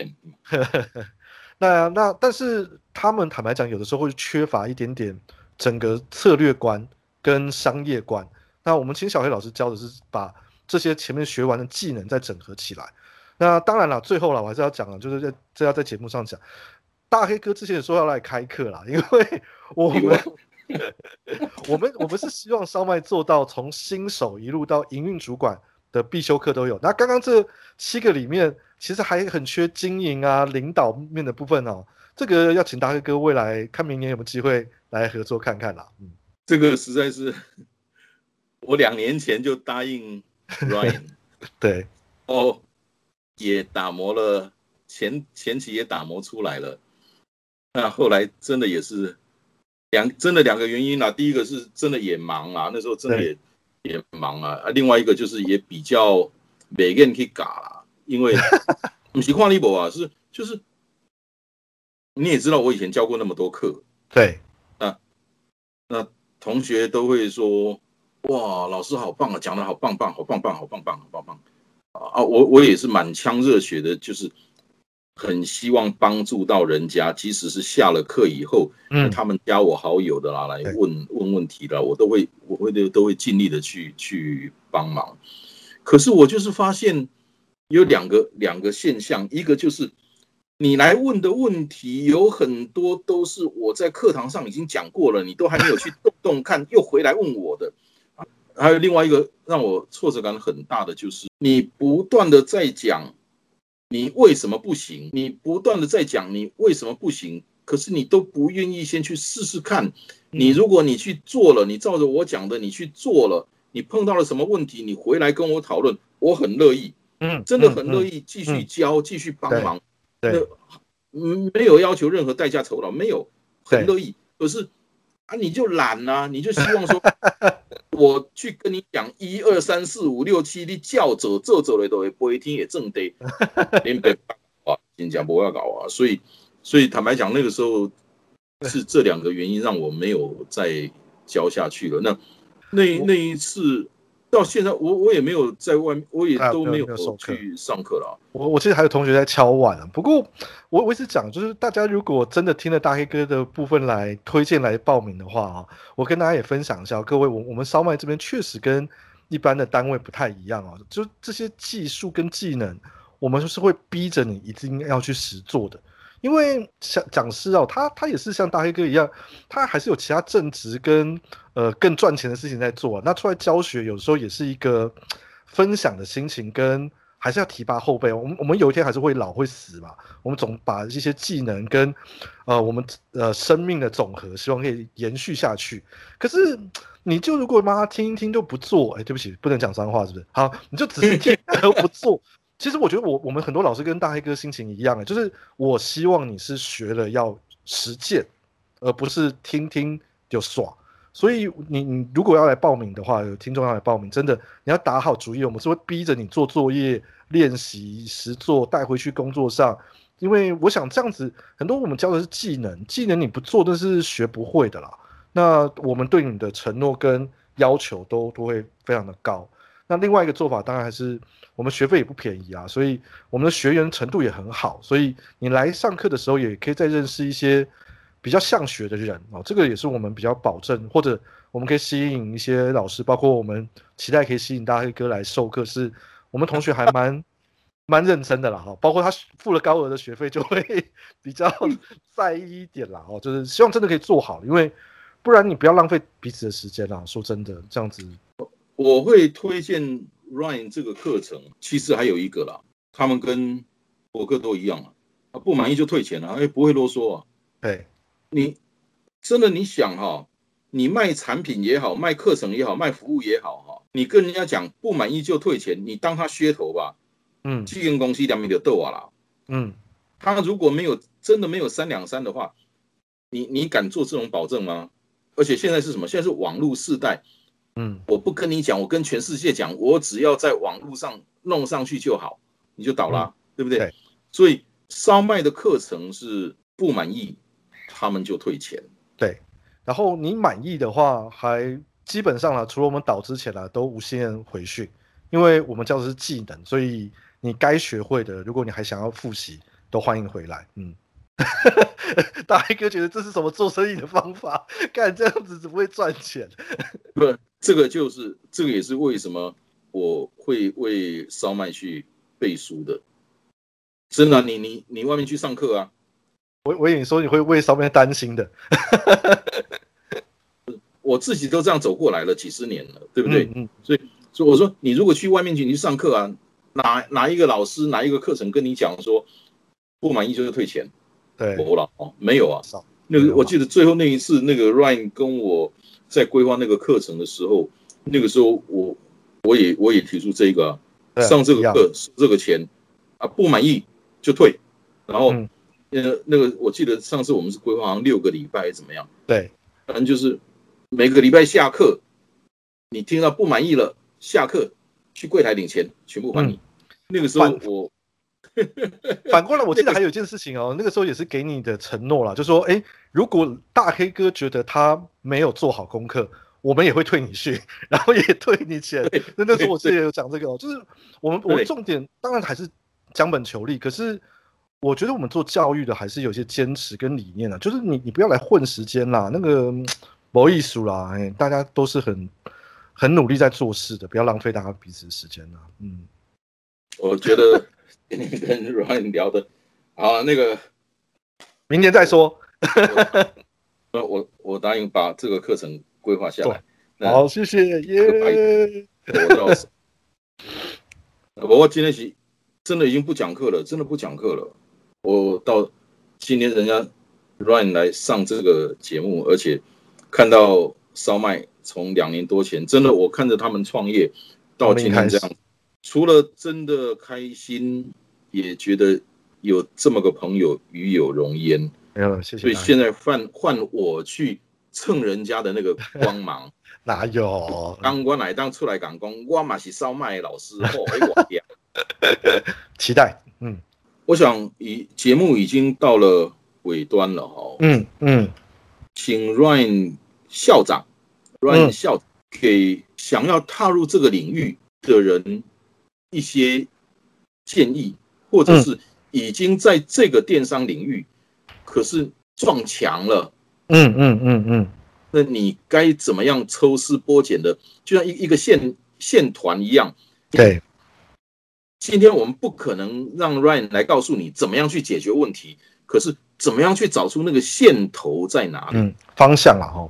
那那但是他们坦白讲，有的时候会缺乏一点点整个策略观跟商业观。那我们请小黑老师教的是把这些前面学完的技能再整合起来。那当然了，最后了我还是要讲了，就是在这要在节目上讲，大黑哥之前也说要来开课啦，因为我们我们我们是希望烧麦做到从新手一路到营运主管的必修课都有。那刚刚这七个里面，其实还很缺经营啊、领导面的部分哦。这个要请大黑哥未来看明年有没有机会来合作看看啦。嗯，这个实在是，我两年前就答应 Ryan，对，哦，也打磨了前前期也打磨出来了，那后来真的也是两真的两个原因啦。第一个是真的也忙啊，那时候真的也也忙啊啊。另外一个就是也比较每个人去嘎啦，因为 不是跨立博啊，是就是你也知道，我以前教过那么多课，对，那同学都会说：“哇，老师好棒啊，讲的好棒棒，好棒棒，好棒棒，好棒棒啊！”啊，我我也是满腔热血的，就是很希望帮助到人家，即使是下了课以后，嗯，他们加我好友的啦，来问问问题的，我都会我会都都会尽力的去去帮忙。可是我就是发现有两个两个现象，一个就是你来问的问题有很多都是我在课堂上已经讲过了，你都还没有去动动看，又回来问我的。啊还有另外一个让我挫折感很大的就是，你不断的在讲你为什么不行，你不断的在讲你为什么不行，可是你都不愿意先去试试看。你如果你去做了，你照着我讲的你去做了，你碰到了什么问题，你回来跟我讨论，我很乐意，嗯，真的很乐意。意继续教，继续帮忙。对嗯，没有要求任何代价酬劳，没有，很对乐意。可是啊，你就懒呐、你就希望说，我去跟你讲一二三四五六七，你叫走做走的都会不会听也正对，连北啊，新加坡要搞啊，所以所以坦白讲，那个时候是这两个原因让我没有再教下去了。那那那一次到现在，我我也没有在外面，我也都没有去上课了啊。我我记得还有同学在敲碗啊，不过我我一直讲，就是大家如果真的听了大黑哥的部分来推荐来报名的话啊，我跟大家也分享一下，各位，我我们烧麦这边确实跟一般的单位不太一样啊，就这些技术跟技能，我们是会逼着你一定要去实做的。因为讲讲师哦，他他也是像大黑哥一样，他还是有其他正职跟呃更赚钱的事情在做、那出来教学有时候也是一个分享的心情，跟还是要提拔后辈。我们我们有一天还是会老会死嘛，我们总把一些技能跟呃我们呃生命的总和，希望可以延续下去。可是你就如果妈妈听一听就不做，哎，对不起，不能讲脏话是不是？好，你就只是 听而不做。其实我觉得我我们很多老师跟大黑哥心情一样，就是我希望你是学了要实践，而不是听听就耍。所以你你如果要来报名的话，有听众要来报名，真的你要打好主意，我们是会逼着你做作业、练习、实做带回去工作上，因为我想这样子，很多我们教的是技能，技能你不做那是学不会的啦。那我们对你的承诺跟要求都都会非常的高。那另外一个做法当然还是我们学费也不便宜啊，所以我们的学员程度也很好，所以你来上课的时候也可以再认识一些比较像学的人哦，这个也是我们比较保证，或者我们可以吸引一些老师，包括我们期待可以吸引大黑哥来授课，是我们同学还蛮蛮认真的啦哈，包括他付了高额的学费就会 比较在意一点啦哦，就是希望真的可以做好，因为不然你不要浪费彼此的时间啦。说真的，这样子我会推荐 Ryan 这个课程，其实还有一个啦，他们跟博客都一样啊，啊不满意就退钱啊，哎不会啰嗦啊，对，你真的你想哈，你卖产品也好，卖课程也好，卖服务也好哈，你跟人家讲不满意就退钱，你当他噱头吧。嗯基金公司两米的斗啊啦，嗯，他如果没有真的没有三两三的话，你你敢做这种保证吗？而且现在是什么？现在是网络时代，嗯，我不跟你讲，我跟全世界讲，我只要在网络上弄上去就好，你就倒了，对不对？对所以烧麦的课程是不满意，他们就退钱。对。然后你满意的话，还基本上了，除了我们倒之前啊，都无限回训，因为我们教的是技能，所以你该学会的，如果你还想要复习，都欢迎回来。嗯。大黑哥觉得这是什么做生意的方法？干这样子只会赚钱。不，这个就是这个也是为什么我会为烧麦去背书的。真的啊、你你你外面去上课啊，我我以为你说你会为烧麦担心的，我自己都这样走过来了几十年了，对不对？嗯，所以所以我说，你如果去外面去你去上课啊，哪哪一个老师哪一个课程跟你讲说不满意就是退钱，对，我了哦，没有啊少。那个我记得最后那一次，那个 Ryan 跟我在规划那个课程的时候，那个时候我我也我也提出这个、啊，上这个课收这个钱啊，不满意就退。然后嗯呃那个我记得上次我们是规划好像六个礼拜怎么样，对，反正就是每个礼拜下课，你听到不满意了，下课去柜台领钱，全部还你。那个时候我 反过来，我记得还有一件事情哦，那个时候也是给你的承诺啦，就说，哎，如果大黑哥觉得他没有做好功课，我们也会退你去，然后也退你钱。那那时候我自己也有讲这个哦，就是我们我重点当然还是将本求利，可是我觉得我们做教育的还是有些坚持跟理念啊，就是你你不要来混时间啦，那个嗯没艺术啦，哎，大家都是很很努力在做事的，不要浪费大家彼此的时间啦，嗯。我觉得跟 Ryan 聊的，好，那个明年再说。呃 我我答应把这个课程规划下来。好，谢谢耶。我到时，不过今天是真的已经不讲课了，真的不讲课了。我到今天人家 Ryan 来上这个节目，而且看到烧麦从两年多前，真的我看着他们创业到今天这样，除了真的开心，也觉得有这么个朋友与有荣焉。没有，谢谢。所以现在换换我去蹭人家的那个光芒。哪有？当我来当出来讲讲，我嘛是烧麦老师，哦，哎我天！期待。嗯我想已节目已经到了尾端了哈、嗯嗯，请 Ryan 校长，Ryan 校长给想要踏入这个领域的人一些建议，或者是已经在这个电商领域，可是撞墙了，嗯嗯嗯嗯，那你该怎么样抽丝剥茧的，就像一一个线线团一样。对，今天我们不可能让 Ryan 来告诉你怎么样去解决问题，可是怎么样去找出那个线头在哪里？嗯，方向了，哈。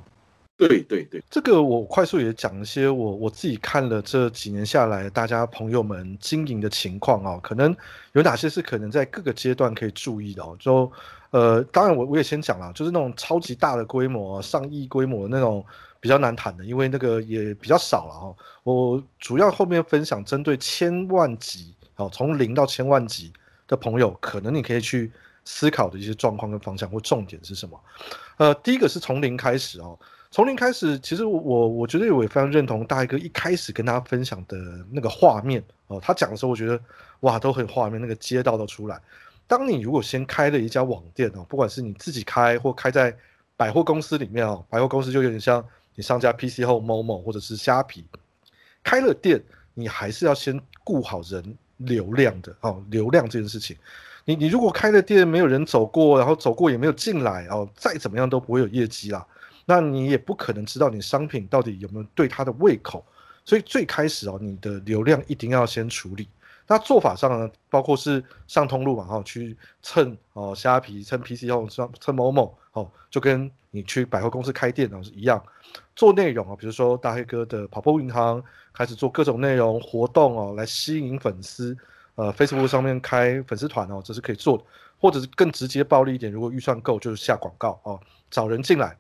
对对对，这个我快速也讲一些我我自己看了这几年下来，大家朋友们经营的情况啊，可能有哪些是可能在各个阶段可以注意的哦。就呃，当然我我也先讲了，就是那种超级大的规模、上亿规模那种比较难谈的，因为那个也比较少了哦。我主要后面分享针对千万级，哦，从零到千万级的朋友，可能你可以去思考的一些状况跟方向或重点是什么。呃，第一个是从零开始哦。从零开始，其实我我我觉得我也非常认同大一哥一开始跟大家分享的那个画面哦，他讲的时候，我觉得哇都很画面，那个街道都出来。当你如果先开了一家网店哦，不管是你自己开或开在百货公司里面哦，百货公司就有点像你上家 PC 后某某或者是虾皮，开了店，你还是要先顾好人流量的哦，流量这件事情。你你如果开了店没有人走过，然后走过也没有进来哦，再怎么样都不会有业绩啦。那你也不可能知道你商品到底有没有对他的胃口，所以最开始哦，你的流量一定要先处理。那做法上呢，包括是上通路嘛，哈、去蹭哦虾皮、蹭 PC 后蹭蹭某某哦，就跟你去百货公司开店哦是一样。做内容啊，比如说大黑哥的跑步银行开始做各种内容活动哦，来吸引粉丝。呃，Facebook 上面开粉丝团哦，这是可以做的。或者是更直接暴力一点，如果预算够，就是下广告哦，找人进来。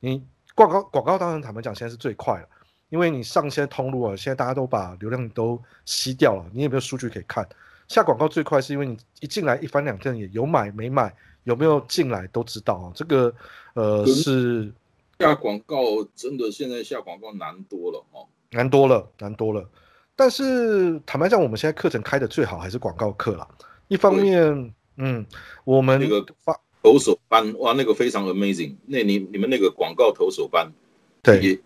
你广告广告当然坦白讲，现在是最快了，因为你上线通路啊，现在大家都把流量都吸掉了，你也没有数据可以看。下广告最快是因为你一进来一翻两瞪眼，有买没买，有没有进来都知道啊。这个呃是下广告真的现在下广告难多了哦，难多了，难多了。但是坦白讲，我们现在课程开的最好还是广告课了。一方面，嗯，我们那个发投手班哇，那个非常 amazing。那你你们那个广告投手班，对，也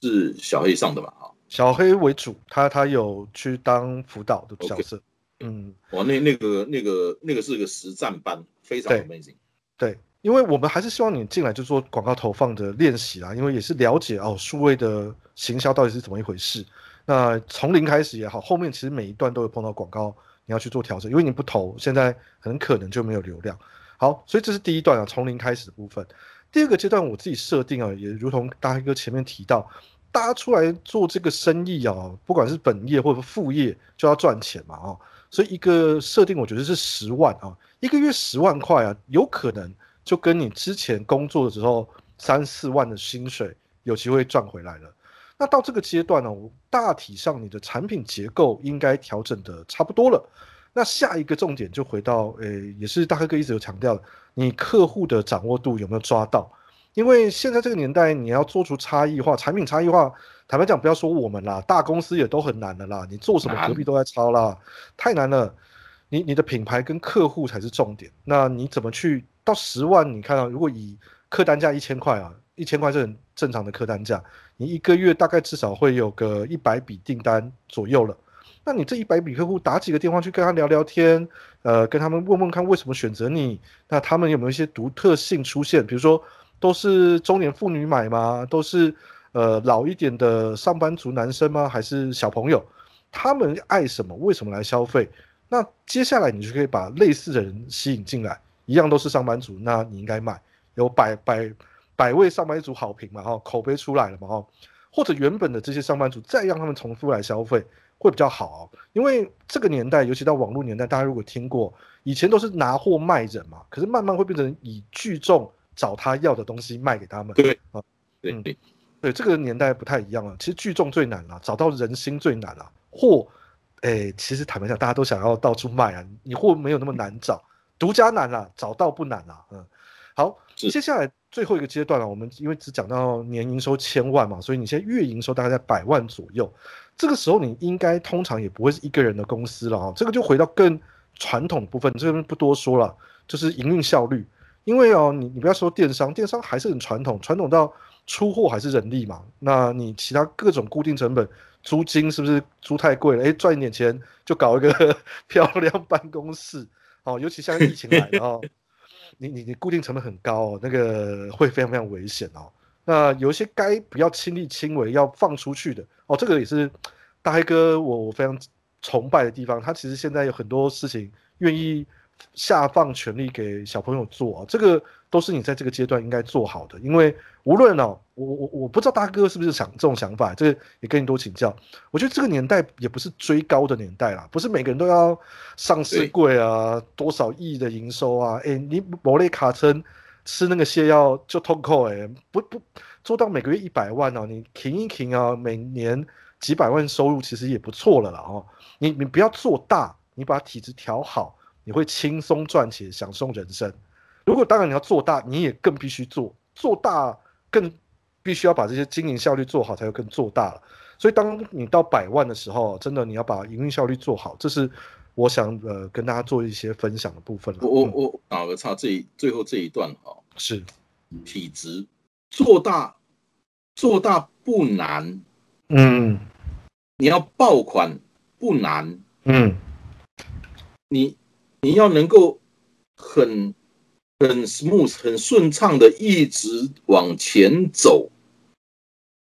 是小黑上的吧？哈，小黑为主，他他有去当辅导的角色。嗯，哇，那那个那个那个是个实战班，非常 amazing。对，因为我们还是希望你进来就做广告投放的练习啦，因为也是了解哦，数位的行销到底是怎么一回事。那从零开始也好，后面其实每一段都有碰到广告，你要去做调整，因为你不投，现在很可能就没有流量。好，所以这是第一段啊，从零开始的部分。第二个阶段我自己设定啊，也如同大黑哥前面提到。大家出来做这个生意啊，不管是本业或者副业，就要赚钱嘛啊，所以一个设定我觉得是十万啊，一个月十万块啊，有可能就跟你之前工作的时候三四万的薪水有机会赚回来了。那到这个阶段呢，大体上你的产品结构应该调整的差不多了。那下一个重点就回到，呃，也是大哥哥一直有强调的，你客户的掌握度有没有抓到？因为现在这个年代，你要做出差异化，产品差异化，坦白讲，不要说我们啦，大公司也都很难的啦。你做什么，隔壁都在抄啦，太难了。你你的品牌跟客户才是重点。那你怎么去到十万？你看到，如果以客单价一千块啊，一千块是很正常的客单价，你一个月大概至少会有个一百笔订单左右了。那你这一百笔客户打几个电话去跟他聊聊天，呃，跟他们问问看为什么选择你，那他们有没有一些独特性出现？比如说。都是中年妇女买吗？都是呃老一点的上班族男生吗？还是小朋友？他们爱什么？为什么来消费？那接下来你就可以把类似的人吸引进来，一样都是上班族，那你应该买有百百百位上班族好评嘛？哈，口碑出来了嘛？哈，或者原本的这些上班族再让他们重复来消费会比较好，因为这个年代，尤其到网络年代，大家如果听过，以前都是拿货卖人嘛，可是慢慢会变成以聚众。找他要的东西卖给他们。对啊，对对对，这个年代不太一样了。其实聚众最难了，找到人心最难了。货，哎，其实坦白讲，大家都想要到处卖啊。你货没有那么难找，独家难了，找到不难了。嗯，好，接下来最后一个阶段了。我们因为只讲到年营收千万嘛，所以你现在月营收大概在百万左右。这个时候你应该通常也不会是一个人的公司了啊。这个就回到更传统部分，这边不多说了，就是营运效率。因为哦，你你不要说电商，电商还是很传统，传统到出货还是人力嘛。那你其他各种固定成本，租金是不是租太贵了？哎，赚一点钱就搞一个 漂亮办公室哦。尤其像疫情来了哦，你你你固定成本很高哦，那个会非常非常危险哦。那有一些该不要亲力亲为要放出去的哦，这个也是大黑哥我我非常崇拜的地方。他其实现在有很多事情愿意。下放权力给小朋友做，这个都是你在这个阶段应该做好的。因为无论哦，我我我不知道大哥是不是想这种想法，这个也跟你多请教。我觉得这个年代也不是追高的年代啦，不是每个人都要上市贵啊，多少亿的营收啊，哎，你某类卡称吃那个泻药就通扣哎，不不做到每个月一百万哦，你停一停啊，每年几百万收入其实也不错了啦哦。你你不要做大，你把体质调好。你会轻松赚钱，享受人生。如果当然你要做大，你也更必须做做大，更必须要把这些经营效率做好，才会更做大了。所以当你到百万的时候，真的你要把营运效率做好，这是我想呃跟大家做一些分享的部分了。我我我打个岔，这一最后这一段哈是体质做大做大不难，嗯，你要爆款不难，嗯，你。你要能够很很 smooth 很顺畅的一直往前走，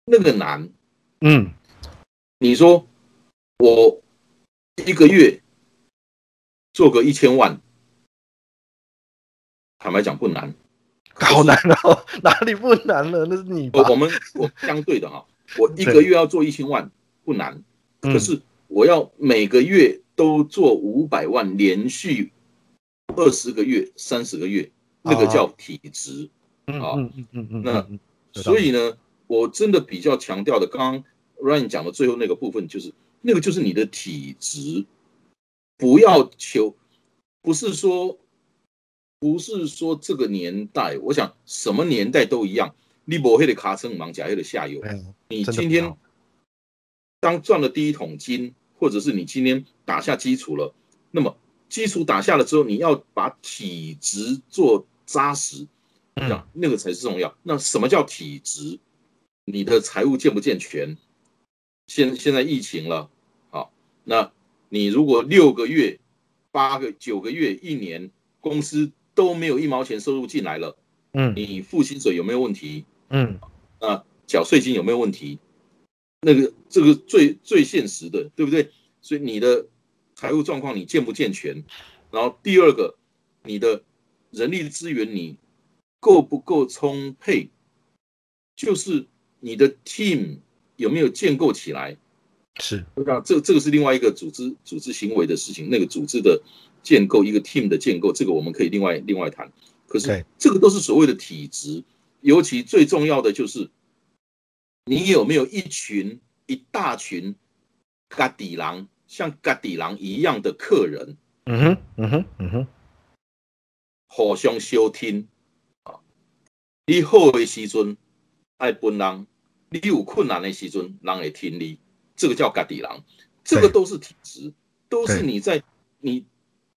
那个难。嗯，你说我一个月做个一千万，坦白讲不难，好难哦，哪里不难了？那是你。我我们我相对的哈，我一个月要做一千万不难，可是我要每个月。都做五百万连续二十个月、三十个月，那个叫体质。啊嗯嗯嗯嗯，那所以呢，我真的比较强调的，刚刚 Ryan 讲的最后那个部分，就是那个就是你的体质，不要求，不是说，不是说这个年代，我想什么年代都一样，你不黑的卡层忙，假黑的下游，你今天当赚了第一桶金，或者是你今天打下基础了，那么基础打下了之后，你要把体质做扎实。嗯，那个才是重要。那什么叫体质？你的财务健不健全？现现在疫情了，好，那你如果六个月、八个、九个月、一年，公司都没有一毛钱收入进来了，嗯，你付薪水有没有问题？嗯，啊，缴税金有没有问题？那个这个最最现实的，对不对？所以你的财务状况你健不健全？然后第二个，你的人力资源你。够不够充沛？就是你的 team 有没有建构起来？是，那这这个是另外一个组织组织行为的事情。那个组织的建构，一个 team 的建构，这个我们可以另外另外谈。可是这个都是所谓的体质，尤其最重要的就是你有没有一群一大群嘎底狼，像嘎底狼一样的客人。嗯哼，嗯哼，嗯哼，互相收听啊。你好的时阵爱本人，你有困难的时阵人会听你，这个叫嘎底狼，这个都是体质，都是你在你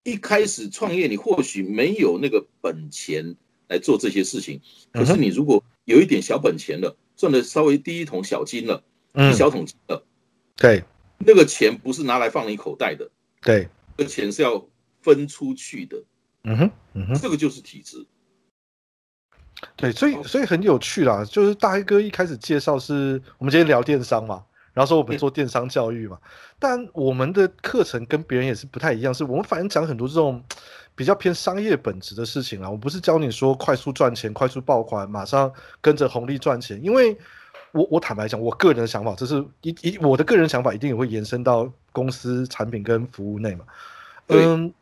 一开始创业，你或许没有那个本钱来做这些事情，可是你如果有一点小本钱了，赚的稍微第一桶小金了，一小桶金了，对，那个钱不是拿来放你口袋的，对，这钱是要分出去的，嗯哼，嗯哼，这个就是体质。对，所以所以很有趣啦，就是大黑哥一开始介绍是我们今天聊电商嘛，然后说我们做电商教育嘛，但我们的课程跟别人也是不太一样，是我们反正讲很多这种 比较偏商业本质的事情啦，我不是教你说快速赚钱、快速爆款、马上跟着红利赚钱，因为我我坦白讲，我个人的想法，这是一一我的个人想法，一定也会延伸到公司产品跟服务内嘛，嗯，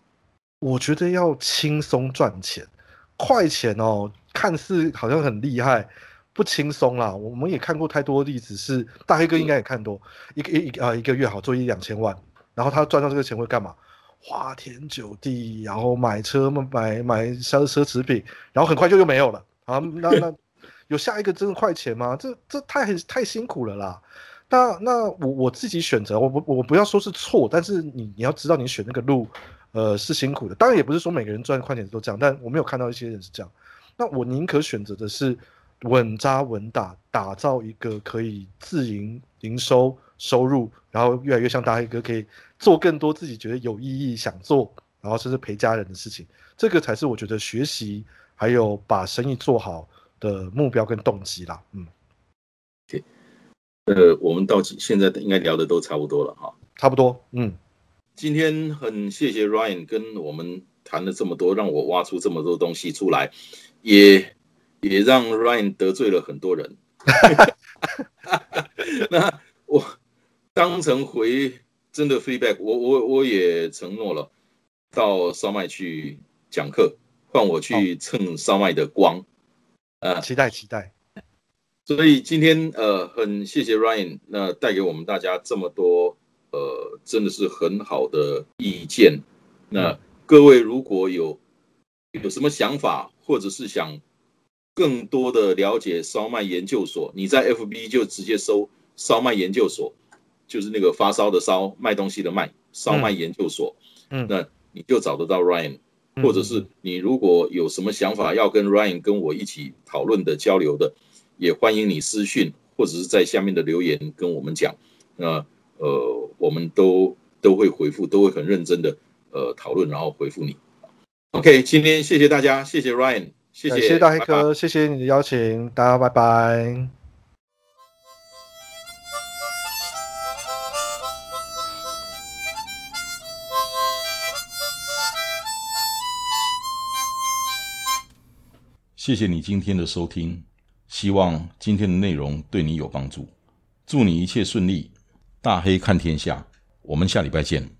我觉得要轻松赚钱。快钱哦，看似好像很厉害，不轻松啦。我们也看过太多例子，是大黑哥应该也看多，一个一一啊一个月好做一两千万，然后他赚到这个钱会干嘛？花天酒地，然后买车买买奢奢侈品，然后很快就又没有了。啊，那那有下一个真的快钱吗？这这太太辛苦了啦。那那我我自己选择，我不我不要说是错，但是你你要知道你选那个路。呃，是辛苦的，当然也不是说每个人赚快钱都这样，但我没有看到一些人是这样。那我宁可选择的是稳扎稳打，打造一个可以自营营收收入，然后越来越像大黑哥，可以做更多自己觉得有意义、想做，然后甚至陪家人的事情。这个才是我觉得学习还有把生意做好的目标跟动机啦。嗯，OK，呃，我们到现在应该聊的都差不多了哈，差不多，嗯。今天很谢谢 Ryan 跟我们谈了这么多，让我挖出这么多东西出来，也也让 Ryan 得罪了很多人。那我当成回真的 feedback，我我我也承诺了，到烧麦去讲课，换我去蹭烧麦的光。啊，期待期待。所以今天呃，很谢谢 Ryan，那带给我们大家这么多。呃，真的是很好的意见。那各位如果有有什么想法，或者是想更多的了解烧麦研究所，你在 FB 就直接搜“烧麦研究所”，就是那个发烧的烧，卖东西的卖，烧麦研究所。嗯，那你就找得到 Ryan。或者是你如果有什么想法要跟 Ryan 跟我一起讨论的交流的，也欢迎你私讯或者是在下面的留言跟我们讲。那。呃，我们都都会回复，都会很认真的呃讨论，然后回复你。OK，今天谢谢大家，谢谢 Ryan，谢谢大黑哥，谢谢你的邀请，大家拜拜。谢谢你今天的收听，希望今天的内容对你有帮助，祝你一切顺利。大黑看天下，我们下礼拜见。